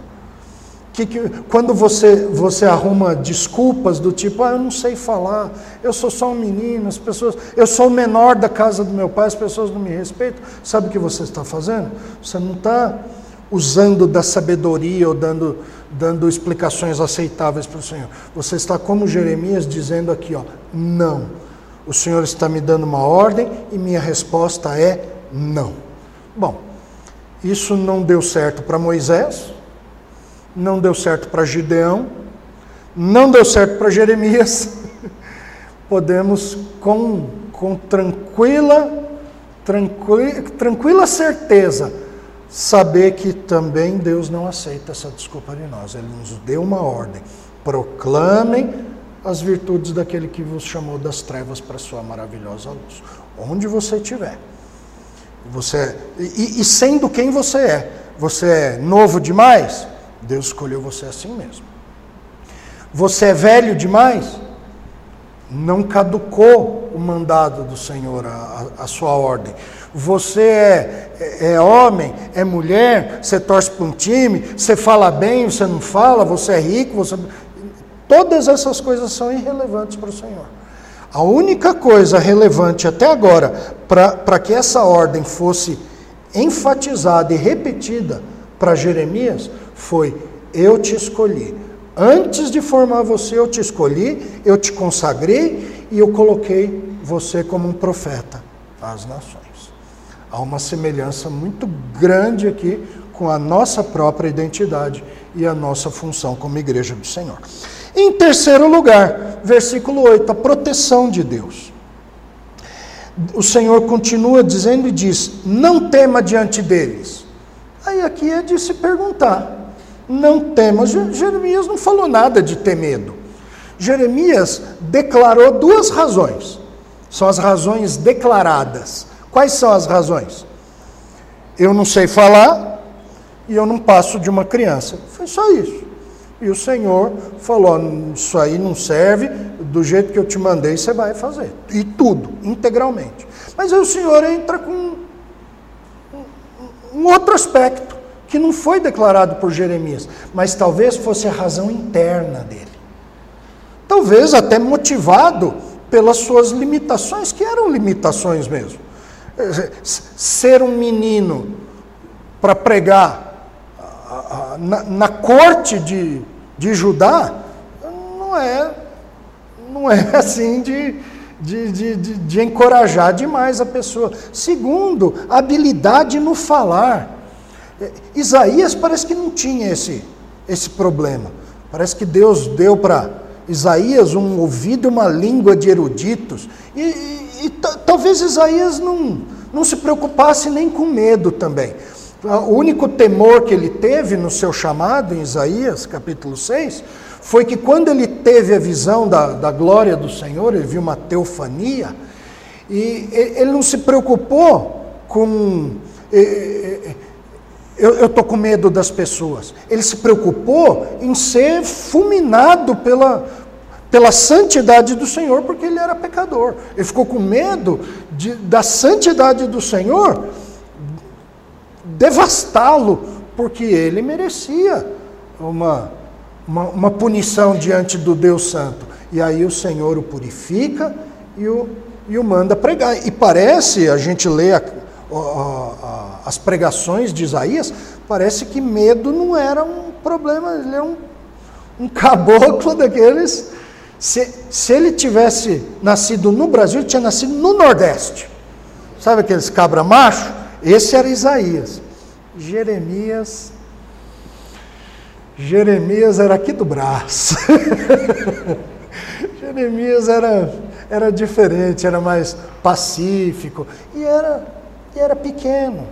Que, que, quando você, você arruma desculpas do tipo, ah, eu não sei falar, eu sou só um menino, as pessoas, eu sou o menor da casa do meu pai, as pessoas não me respeitam, sabe o que você está fazendo? Você não está usando da sabedoria ou dando, dando explicações aceitáveis para o Senhor. Você está como Jeremias dizendo aqui, ó, não. O Senhor está me dando uma ordem e minha resposta é não. Bom, isso não deu certo para Moisés, não deu certo para Gideão, não deu certo para Jeremias. Podemos com, com tranquila, tranquila, tranquila certeza saber que também Deus não aceita essa desculpa de nós. Ele nos deu uma ordem: proclamem as virtudes daquele que vos chamou das trevas para sua maravilhosa luz. Onde você estiver. Você, e, e sendo quem você é. Você é novo demais? Deus escolheu você assim mesmo. Você é velho demais? Não caducou o mandado do Senhor, a, a, sua ordem você é, é, é, homem, é mulher, você torce para um time, você fala bem, você não fala, você é rico, você. Todas essas coisas são irrelevantes para o Senhor. A única coisa relevante até agora para que essa ordem fosse enfatizada e repetida para Jeremias foi: Eu te escolhi. Antes de formar você, eu te escolhi, eu te consagrei e eu coloquei você como um profeta às nações. Há uma semelhança muito grande aqui com a nossa própria identidade e a nossa função como igreja do Senhor. Em terceiro lugar, versículo 8, a proteção de Deus. O Senhor continua dizendo e diz: Não tema diante deles. Aí aqui é de se perguntar: Não tema. Jeremias não falou nada de ter medo. Jeremias declarou duas razões. São as razões declaradas. Quais são as razões? Eu não sei falar e eu não passo de uma criança. Foi só isso. E o Senhor falou: Isso aí não serve, do jeito que eu te mandei, você vai fazer. E tudo, integralmente. Mas aí o Senhor entra com um outro aspecto, que não foi declarado por Jeremias, mas talvez fosse a razão interna dele. talvez até motivado pelas suas limitações, que eram limitações mesmo. Ser um menino para pregar na, na corte de, de Judá não é, não é assim de, de, de, de, de encorajar demais a pessoa. Segundo, habilidade no falar. Isaías parece que não tinha esse, esse problema. Parece que Deus deu para Isaías um ouvido e uma língua de eruditos. E, e, e talvez Isaías não, não se preocupasse nem com medo também. O único temor que ele teve no seu chamado, em Isaías capítulo 6, foi que quando ele teve a visão da, da glória do Senhor, ele viu uma teofania, e ele não se preocupou com. Eu estou com medo das pessoas. Ele se preocupou em ser fulminado pela, pela santidade do Senhor, porque ele era pecador. Ele ficou com medo de, da santidade do Senhor devastá-lo, porque ele merecia uma, uma, uma, punição diante do Deus Santo. E aí o Senhor o purifica e o, e o manda pregar. E parece, a gente lê a, as pregações de Isaías, parece que medo não era um problema, ele é um, um caboclo daqueles. Se, se ele tivesse nascido no Brasil, ele tinha nascido no Nordeste. Sabe aqueles cabra macho? Esse era Isaías. Jeremias. Jeremias era aqui do braço. Jeremias era, era diferente, era mais pacífico. E era, e era pequeno,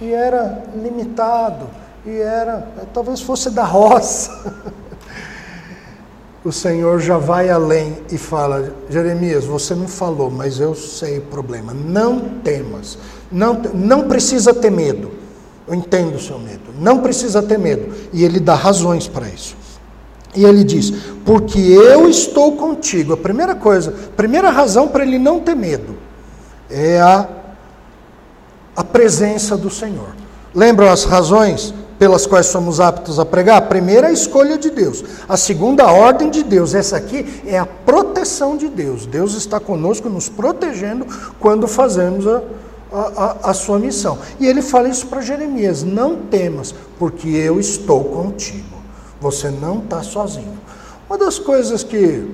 e era limitado, e era, talvez fosse da roça. o Senhor já vai além e fala: Jeremias, você não falou, mas eu sei o problema. Não temas, não, não precisa ter medo. Eu entendo o seu medo, não precisa ter medo. E ele dá razões para isso. E ele diz: Porque eu estou contigo. A primeira coisa, primeira razão para ele não ter medo é a, a presença do Senhor. Lembram as razões? pelas quais somos aptos a pregar? A primeira é a escolha de Deus, a segunda a ordem de Deus. Essa aqui é a proteção de Deus. Deus está conosco, nos protegendo quando fazemos a, a, a sua missão. E ele fala isso para Jeremias: não temas, porque eu estou contigo. Você não está sozinho. Uma das coisas que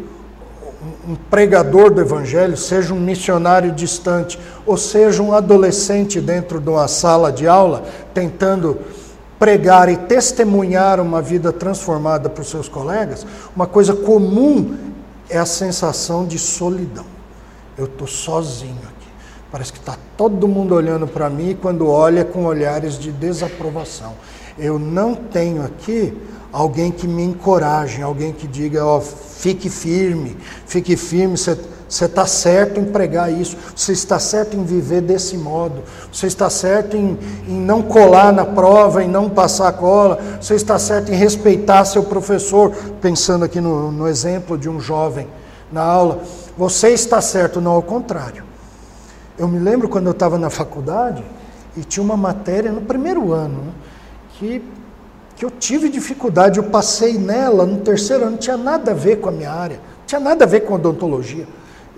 um pregador do evangelho, seja um missionário distante, ou seja um adolescente dentro de uma sala de aula, tentando pregar e testemunhar uma vida transformada para os seus colegas, uma coisa comum é a sensação de solidão. Eu estou sozinho aqui. Parece que está todo mundo olhando para mim quando olha com olhares de desaprovação. Eu não tenho aqui alguém que me encoraje, alguém que diga, ó, fique firme, fique firme, você está certo em pregar isso, você está certo em viver desse modo, você está certo em, em não colar na prova, em não passar a cola, você está certo em respeitar seu professor, pensando aqui no, no exemplo de um jovem na aula. Você está certo, não ao contrário. Eu me lembro quando eu estava na faculdade e tinha uma matéria no primeiro ano né, que, que eu tive dificuldade, eu passei nela no terceiro ano, não tinha nada a ver com a minha área, não tinha nada a ver com odontologia.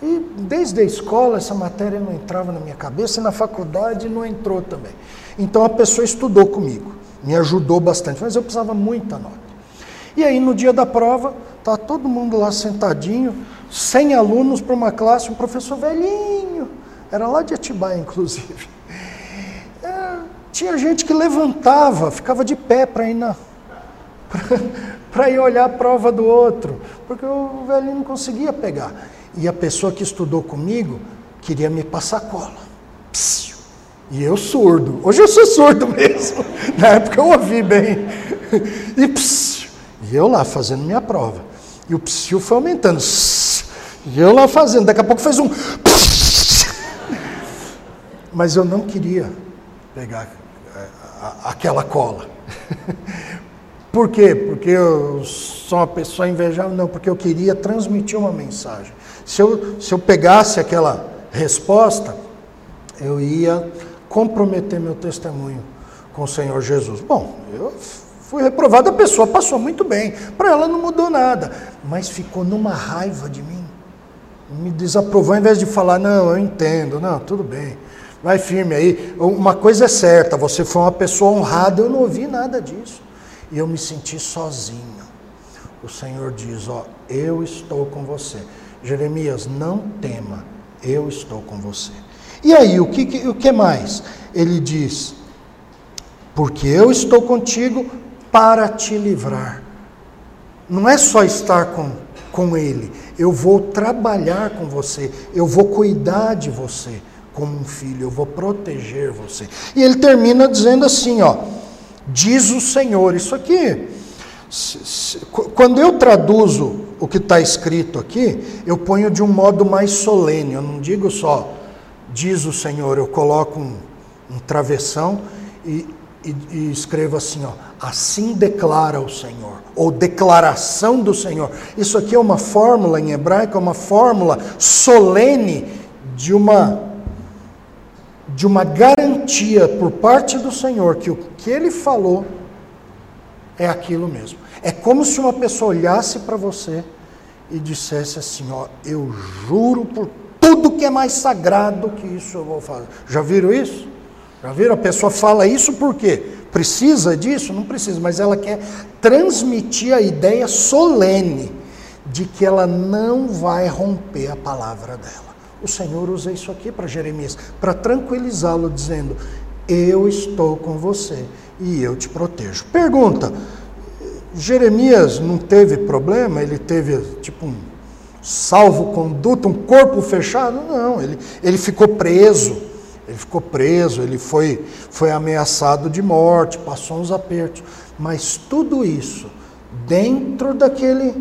E desde a escola essa matéria não entrava na minha cabeça e na faculdade não entrou também. Então a pessoa estudou comigo, me ajudou bastante, mas eu precisava muita nota. E aí no dia da prova, tá todo mundo lá sentadinho, 100 alunos para uma classe, um professor velhinho, era lá de Atibaia inclusive. Tinha gente que levantava, ficava de pé para ir na para ir olhar a prova do outro, porque o velhinho não conseguia pegar. E a pessoa que estudou comigo queria me passar cola. Psiu. E eu surdo. Hoje eu sou surdo mesmo. Na época eu ouvi bem. E, psiu. e eu lá fazendo minha prova. E o psiu foi aumentando. E eu lá fazendo. Daqui a pouco fez um. Mas eu não queria pegar aquela cola. Por quê? Porque eu sou uma pessoa invejável? Não, porque eu queria transmitir uma mensagem. Se eu, se eu pegasse aquela resposta, eu ia comprometer meu testemunho com o Senhor Jesus. Bom, eu Fui reprovado, a pessoa passou muito bem. Para ela não mudou nada, mas ficou numa raiva de mim. Me desaprovou, ao invés de falar, não, eu entendo, não, tudo bem. Vai firme aí. Uma coisa é certa, você foi uma pessoa honrada, eu não ouvi nada disso. E eu me senti sozinho. O Senhor diz: Ó, eu estou com você. Jeremias, não tema, eu estou com você. E aí, o que, o que mais? Ele diz: Porque eu estou contigo para te livrar. Não é só estar com, com Ele, eu vou trabalhar com você, eu vou cuidar de você como um filho, eu vou proteger você. E ele termina dizendo assim: Ó, diz o Senhor, isso aqui. Quando eu traduzo o que está escrito aqui, eu ponho de um modo mais solene, eu não digo só diz o Senhor, eu coloco um, um travessão e, e, e, escrevo assim, ó, assim declara o Senhor, ou declaração do Senhor. Isso aqui é uma fórmula em hebraico, é uma fórmula solene de uma de uma garantia por parte do Senhor que o que ele falou é aquilo mesmo. É como se uma pessoa olhasse para você e dissesse assim: Ó, eu juro por tudo que é mais sagrado que isso eu vou fazer. Já viram isso? Já viram? A pessoa fala isso por quê? Precisa disso? Não precisa, mas ela quer transmitir a ideia solene de que ela não vai romper a palavra dela. O Senhor usa isso aqui para Jeremias, para tranquilizá-lo, dizendo: Eu estou com você e eu te protejo. Pergunta: Jeremias não teve problema, ele teve tipo um salvo-conduto, um corpo fechado? Não, ele, ele ficou preso, ele ficou preso, ele foi, foi ameaçado de morte, passou uns apertos, mas tudo isso dentro daquele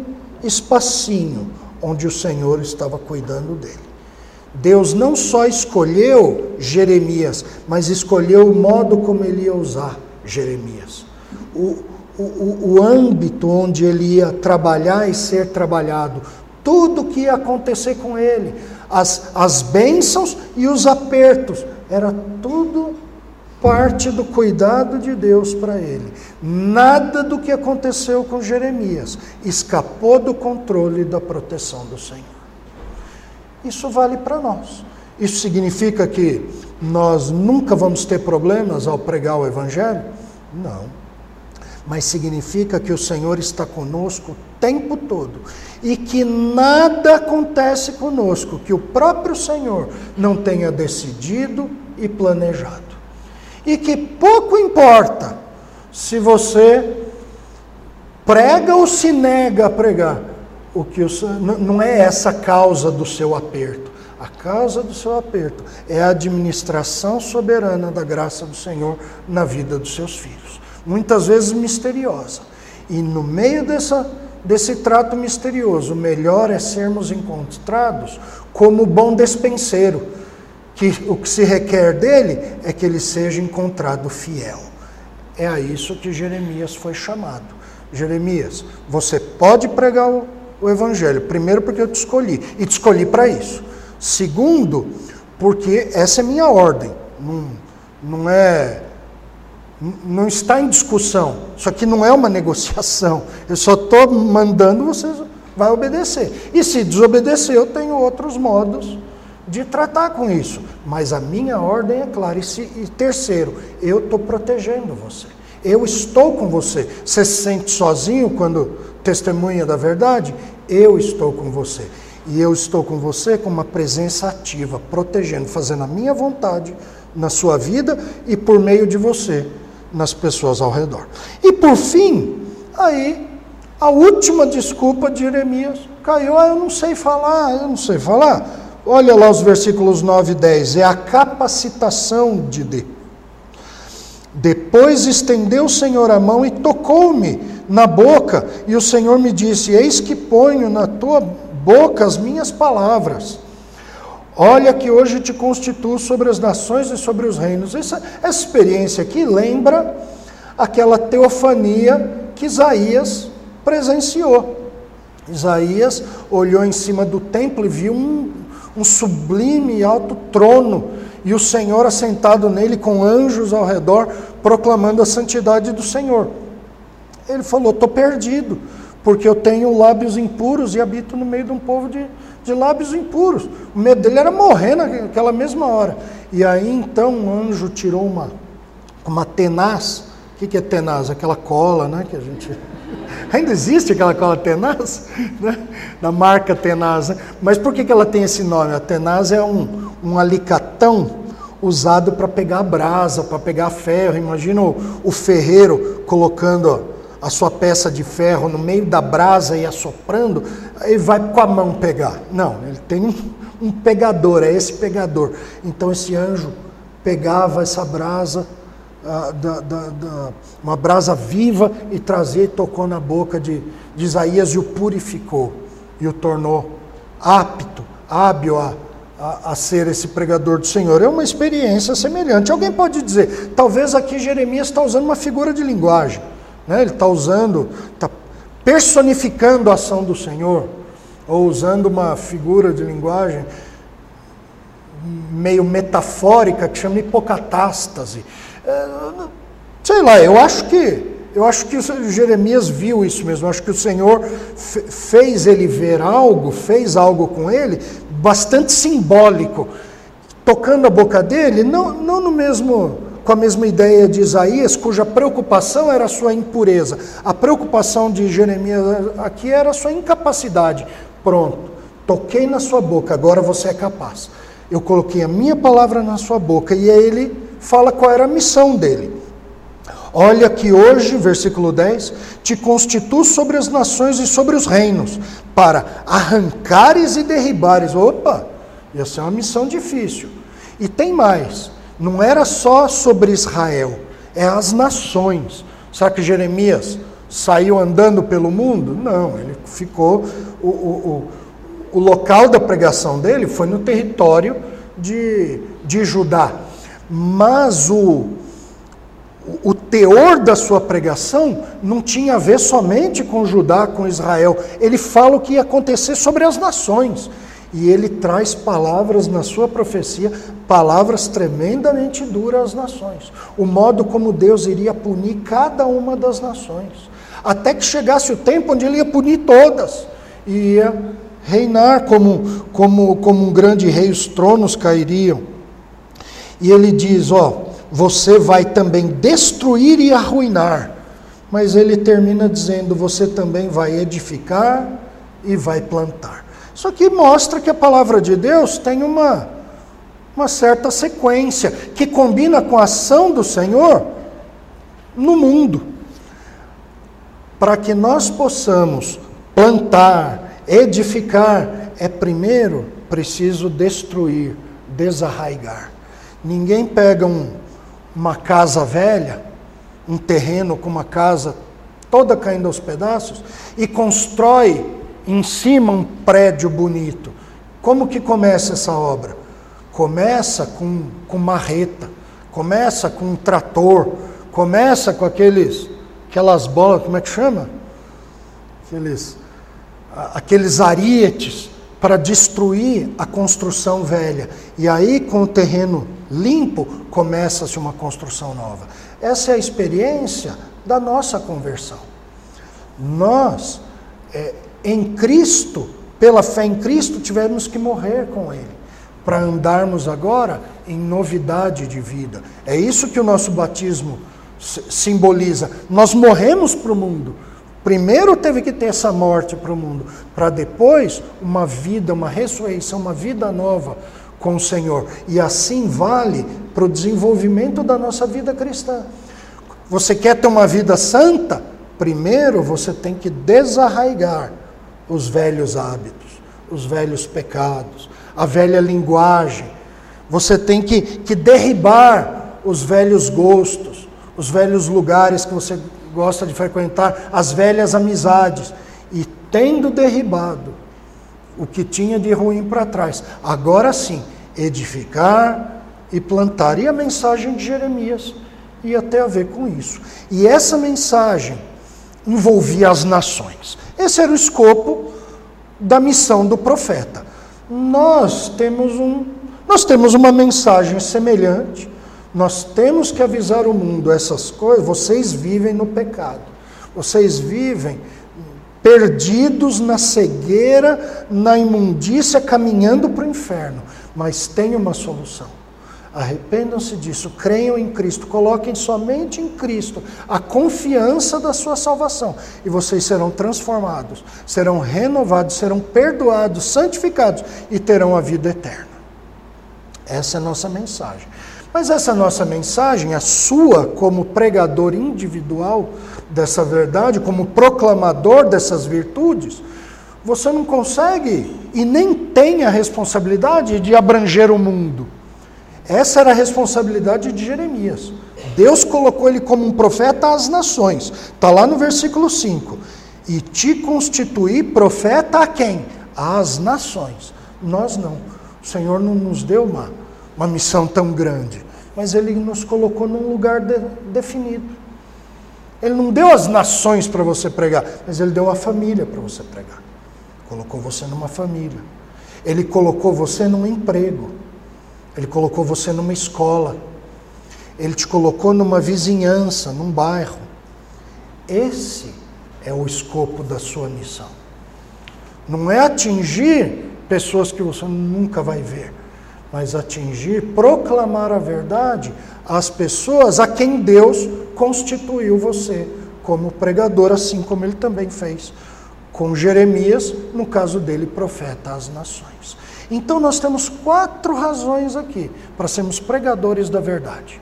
espacinho onde o Senhor estava cuidando dele. Deus não só escolheu Jeremias, mas escolheu o modo como ele ia usar Jeremias. O, o, o âmbito onde ele ia trabalhar e ser trabalhado, tudo que ia acontecer com ele, as, as bênçãos e os apertos, era tudo parte do cuidado de Deus para ele. Nada do que aconteceu com Jeremias escapou do controle e da proteção do Senhor. Isso vale para nós. Isso significa que nós nunca vamos ter problemas ao pregar o Evangelho? Não mas significa que o Senhor está conosco o tempo todo e que nada acontece conosco que o próprio Senhor não tenha decidido e planejado. E que pouco importa se você prega ou se nega a pregar, o que não é essa a causa do seu aperto. A causa do seu aperto é a administração soberana da graça do Senhor na vida dos seus filhos muitas vezes misteriosa. E no meio dessa, desse trato misterioso, o melhor é sermos encontrados como bom despenseiro, que o que se requer dele é que ele seja encontrado fiel. É a isso que Jeremias foi chamado. Jeremias, você pode pregar o, o evangelho, primeiro porque eu te escolhi, e te escolhi para isso. Segundo, porque essa é minha ordem. Não, não é não está em discussão. Isso aqui não é uma negociação. Eu só estou mandando você vai obedecer. E se desobedecer, eu tenho outros modos de tratar com isso. Mas a minha ordem é clara. E, se, e terceiro, eu estou protegendo você. Eu estou com você. Você se sente sozinho quando testemunha da verdade? Eu estou com você. E eu estou com você com uma presença ativa, protegendo, fazendo a minha vontade na sua vida e por meio de você nas pessoas ao redor. E por fim, aí a última desculpa de Jeremias caiu, ah, eu não sei falar, eu não sei falar. Olha lá os versículos 9 e 10, é a capacitação de Deus. Depois estendeu o Senhor a mão e tocou-me na boca, e o Senhor me disse: Eis que ponho na tua boca as minhas palavras Olha que hoje te constituo sobre as nações e sobre os reinos. Essa, essa experiência aqui lembra aquela teofania que Isaías presenciou. Isaías olhou em cima do templo e viu um, um sublime e alto trono e o Senhor assentado nele com anjos ao redor, proclamando a santidade do Senhor. Ele falou: estou perdido, porque eu tenho lábios impuros e habito no meio de um povo de, de lábios impuros. O medo dele era morrer naquela mesma hora. E aí então um anjo tirou uma, uma tenaz. O que, que é tenaz? Aquela cola, né? Que a gente. Ainda existe aquela cola tenaz, né? da marca tenaz. Né? Mas por que, que ela tem esse nome? A tenaz é um, um alicatão usado para pegar brasa, para pegar ferro. Imagina o, o ferreiro colocando a sua peça de ferro no meio da brasa e assoprando, ele vai com a mão pegar. Não, ele tem um, pegador, é esse pegador. Então esse anjo pegava essa brasa, uh, da, da, da, uma brasa viva, e trazia e tocou na boca de, de Isaías e o purificou, e o tornou apto, hábil a a, a, ser esse pregador do Senhor. É uma experiência semelhante. Alguém pode dizer, talvez aqui Jeremias está usando uma figura de linguagem. Né? Ele está usando, está personificando a ação do Senhor, ou usando uma figura de linguagem meio metafórica que chama hipocatástase. É, sei lá, eu acho que eu acho que Jeremias viu isso mesmo. Eu acho que o Senhor fez ele ver algo, fez algo com ele, bastante simbólico, tocando a boca dele, não, não no mesmo com a mesma ideia de Isaías, cuja preocupação era a sua impureza. A preocupação de Jeremias aqui era a sua incapacidade. Pronto, toquei na sua boca, agora você é capaz. Eu coloquei a minha palavra na sua boca e aí ele fala qual era a missão dele. Olha que hoje, versículo 10, te constituo sobre as nações e sobre os reinos, para arrancares e derribares. Opa, ia ser uma missão difícil. E tem mais, não era só sobre Israel, é as nações. Será que Jeremias saiu andando pelo mundo? Não, ele ficou. O, o, o, o local da pregação dele foi no território de, de Judá. Mas o, o teor da sua pregação não tinha a ver somente com Judá, com Israel. Ele fala o que ia acontecer sobre as nações. E ele traz palavras na sua profecia, palavras tremendamente duras às nações. O modo como Deus iria punir cada uma das nações. Até que chegasse o tempo onde ele ia punir todas. E ia reinar como, como, como um grande rei, os tronos cairiam. E ele diz: Ó você vai também destruir e arruinar. Mas ele termina dizendo: você também vai edificar e vai plantar. Isso aqui mostra que a palavra de Deus tem uma, uma certa sequência que combina com a ação do Senhor no mundo. Para que nós possamos plantar, edificar, é primeiro preciso destruir, desarraigar. Ninguém pega um uma casa velha, um terreno com uma casa toda caindo aos pedaços, e constrói em cima um prédio bonito. Como que começa essa obra? Começa com, com marreta, começa com um trator, começa com aqueles, aquelas bolas, como é que chama? Aqueles, aqueles arietes para destruir a construção velha. E aí, com o terreno limpo, começa-se uma construção nova. Essa é a experiência da nossa conversão. Nós, é, em Cristo, pela fé em Cristo, tivemos que morrer com Ele, para andarmos agora em novidade de vida. É isso que o nosso batismo simboliza. Nós morremos para o mundo. Primeiro teve que ter essa morte para o mundo, para depois uma vida, uma ressurreição, uma vida nova com o Senhor. E assim vale para o desenvolvimento da nossa vida cristã. Você quer ter uma vida santa? Primeiro você tem que desarraigar os velhos hábitos, os velhos pecados, a velha linguagem. Você tem que, que derribar os velhos gostos, os velhos lugares que você gosta de frequentar, as velhas amizades. E tendo derribado o que tinha de ruim para trás. Agora sim, edificar e plantar. E a mensagem de Jeremias ia ter a ver com isso. E essa mensagem envolvia as nações. Esse era o escopo da missão do profeta. Nós temos um nós temos uma mensagem semelhante. Nós temos que avisar o mundo essas coisas, vocês vivem no pecado. Vocês vivem perdidos na cegueira, na imundícia, caminhando para o inferno. Mas tem uma solução. Arrependam-se disso, creiam em Cristo, coloquem somente em Cristo a confiança da sua salvação e vocês serão transformados, serão renovados, serão perdoados, santificados e terão a vida eterna. Essa é a nossa mensagem. Mas essa nossa mensagem, a sua como pregador individual dessa verdade, como proclamador dessas virtudes, você não consegue e nem tem a responsabilidade de abranger o mundo. Essa era a responsabilidade de Jeremias. Deus colocou ele como um profeta às nações. Está lá no versículo 5. E te constituí profeta a quem? Às nações. Nós não. O Senhor não nos deu uma, uma missão tão grande, mas Ele nos colocou num lugar de, definido. Ele não deu as nações para você pregar, mas Ele deu a família para você pregar. Colocou você numa família. Ele colocou você num emprego. Ele colocou você numa escola. Ele te colocou numa vizinhança, num bairro. Esse é o escopo da sua missão. Não é atingir pessoas que você nunca vai ver, mas atingir, proclamar a verdade às pessoas a quem Deus constituiu você como pregador, assim como ele também fez com Jeremias, no caso dele, profeta às nações. Então nós temos quatro razões aqui para sermos pregadores da verdade.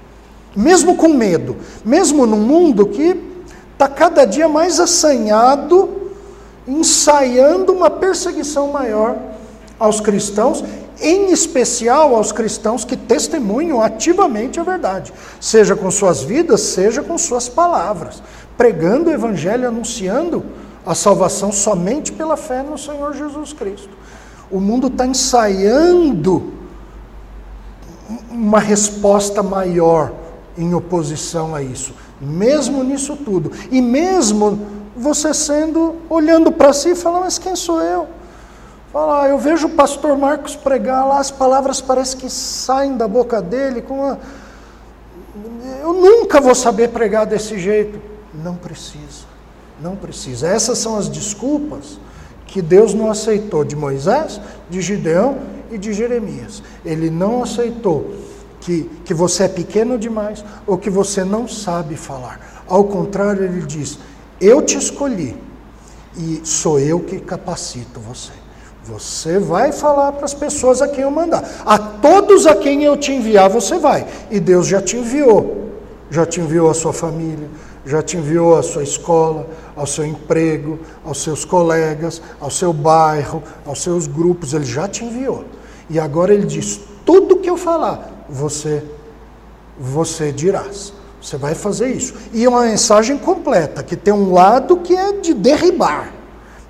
Mesmo com medo, mesmo num mundo que está cada dia mais assanhado, ensaiando uma perseguição maior aos cristãos, em especial aos cristãos que testemunham ativamente a verdade, seja com suas vidas, seja com suas palavras, pregando o evangelho, anunciando a salvação somente pela fé no Senhor Jesus Cristo. O mundo está ensaiando uma resposta maior em oposição a isso, mesmo nisso tudo. E mesmo você sendo, olhando para si e falando, mas quem sou eu? Fala, ah, eu vejo o pastor Marcos pregar lá, as palavras parecem que saem da boca dele com uma... Eu nunca vou saber pregar desse jeito. Não precisa, não precisa. Essas são as desculpas que Deus não aceitou de Moisés, de Gideão e de Jeremias. Ele não aceitou que, que você é pequeno demais ou que você não sabe falar. Ao contrário, ele diz: Eu te escolhi e sou eu que capacito você. Você vai falar para as pessoas a quem eu mandar. A todos a quem eu te enviar, você vai. E Deus já te enviou. Já te enviou a sua família, já te enviou à sua escola, ao seu emprego, aos seus colegas, ao seu bairro, aos seus grupos, ele já te enviou. E agora ele diz: tudo que eu falar, você você dirás. Você vai fazer isso. E é uma mensagem completa, que tem um lado que é de derribar,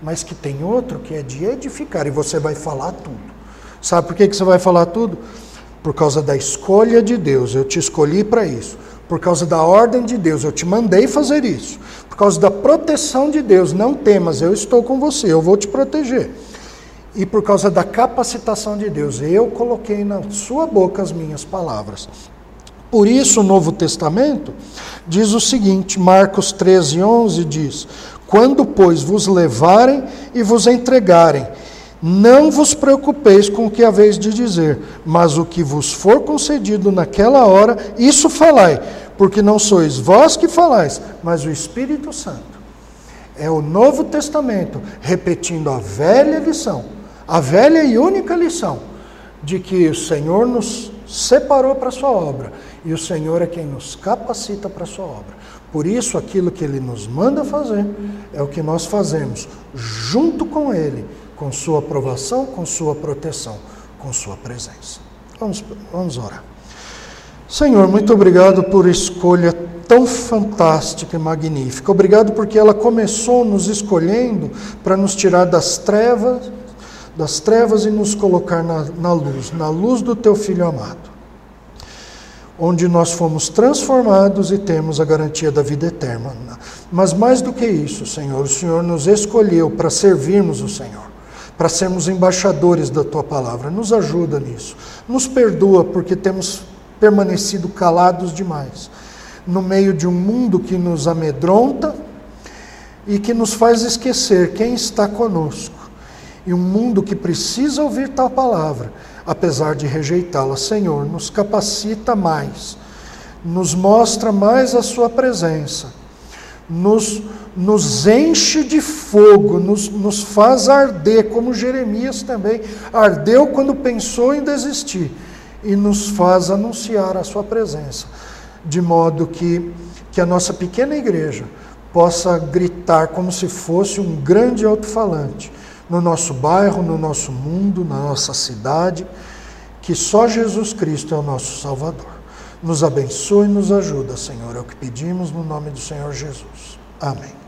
mas que tem outro que é de edificar, e você vai falar tudo. Sabe por que, que você vai falar tudo? Por causa da escolha de Deus. Eu te escolhi para isso por causa da ordem de Deus, eu te mandei fazer isso, por causa da proteção de Deus, não temas, eu estou com você, eu vou te proteger. E por causa da capacitação de Deus, eu coloquei na sua boca as minhas palavras. Por isso, o Novo Testamento diz o seguinte: Marcos 13, 11 diz: Quando, pois, vos levarem e vos entregarem, não vos preocupeis com o que haveis de dizer, mas o que vos for concedido naquela hora, isso falai, porque não sois vós que falais, mas o Espírito Santo. É o Novo Testamento repetindo a velha lição, a velha e única lição, de que o Senhor nos separou para a sua obra e o Senhor é quem nos capacita para a sua obra. Por isso, aquilo que Ele nos manda fazer é o que nós fazemos junto com Ele com sua aprovação, com sua proteção, com sua presença. Vamos, vamos orar. Senhor, muito obrigado por escolha tão fantástica e magnífica. Obrigado porque ela começou nos escolhendo para nos tirar das trevas, das trevas e nos colocar na, na luz, na luz do teu filho amado. Onde nós fomos transformados e temos a garantia da vida eterna. Mas mais do que isso, Senhor, o Senhor nos escolheu para servirmos o Senhor para sermos embaixadores da tua palavra. Nos ajuda nisso. Nos perdoa porque temos permanecido calados demais no meio de um mundo que nos amedronta, e que nos faz esquecer quem está conosco. E um mundo que precisa ouvir tal palavra, apesar de rejeitá-la, Senhor, nos capacita mais, nos mostra mais a Sua presença, nos, nos enche de fogo, nos, nos faz arder, como Jeremias também ardeu quando pensou em desistir, e nos faz anunciar a Sua presença, de modo que, que a nossa pequena igreja possa gritar como se fosse um grande alto-falante no nosso bairro, no nosso mundo, na nossa cidade, que só Jesus Cristo é o nosso Salvador. Nos abençoe e nos ajuda, Senhor, é o que pedimos no nome do Senhor Jesus. Amém.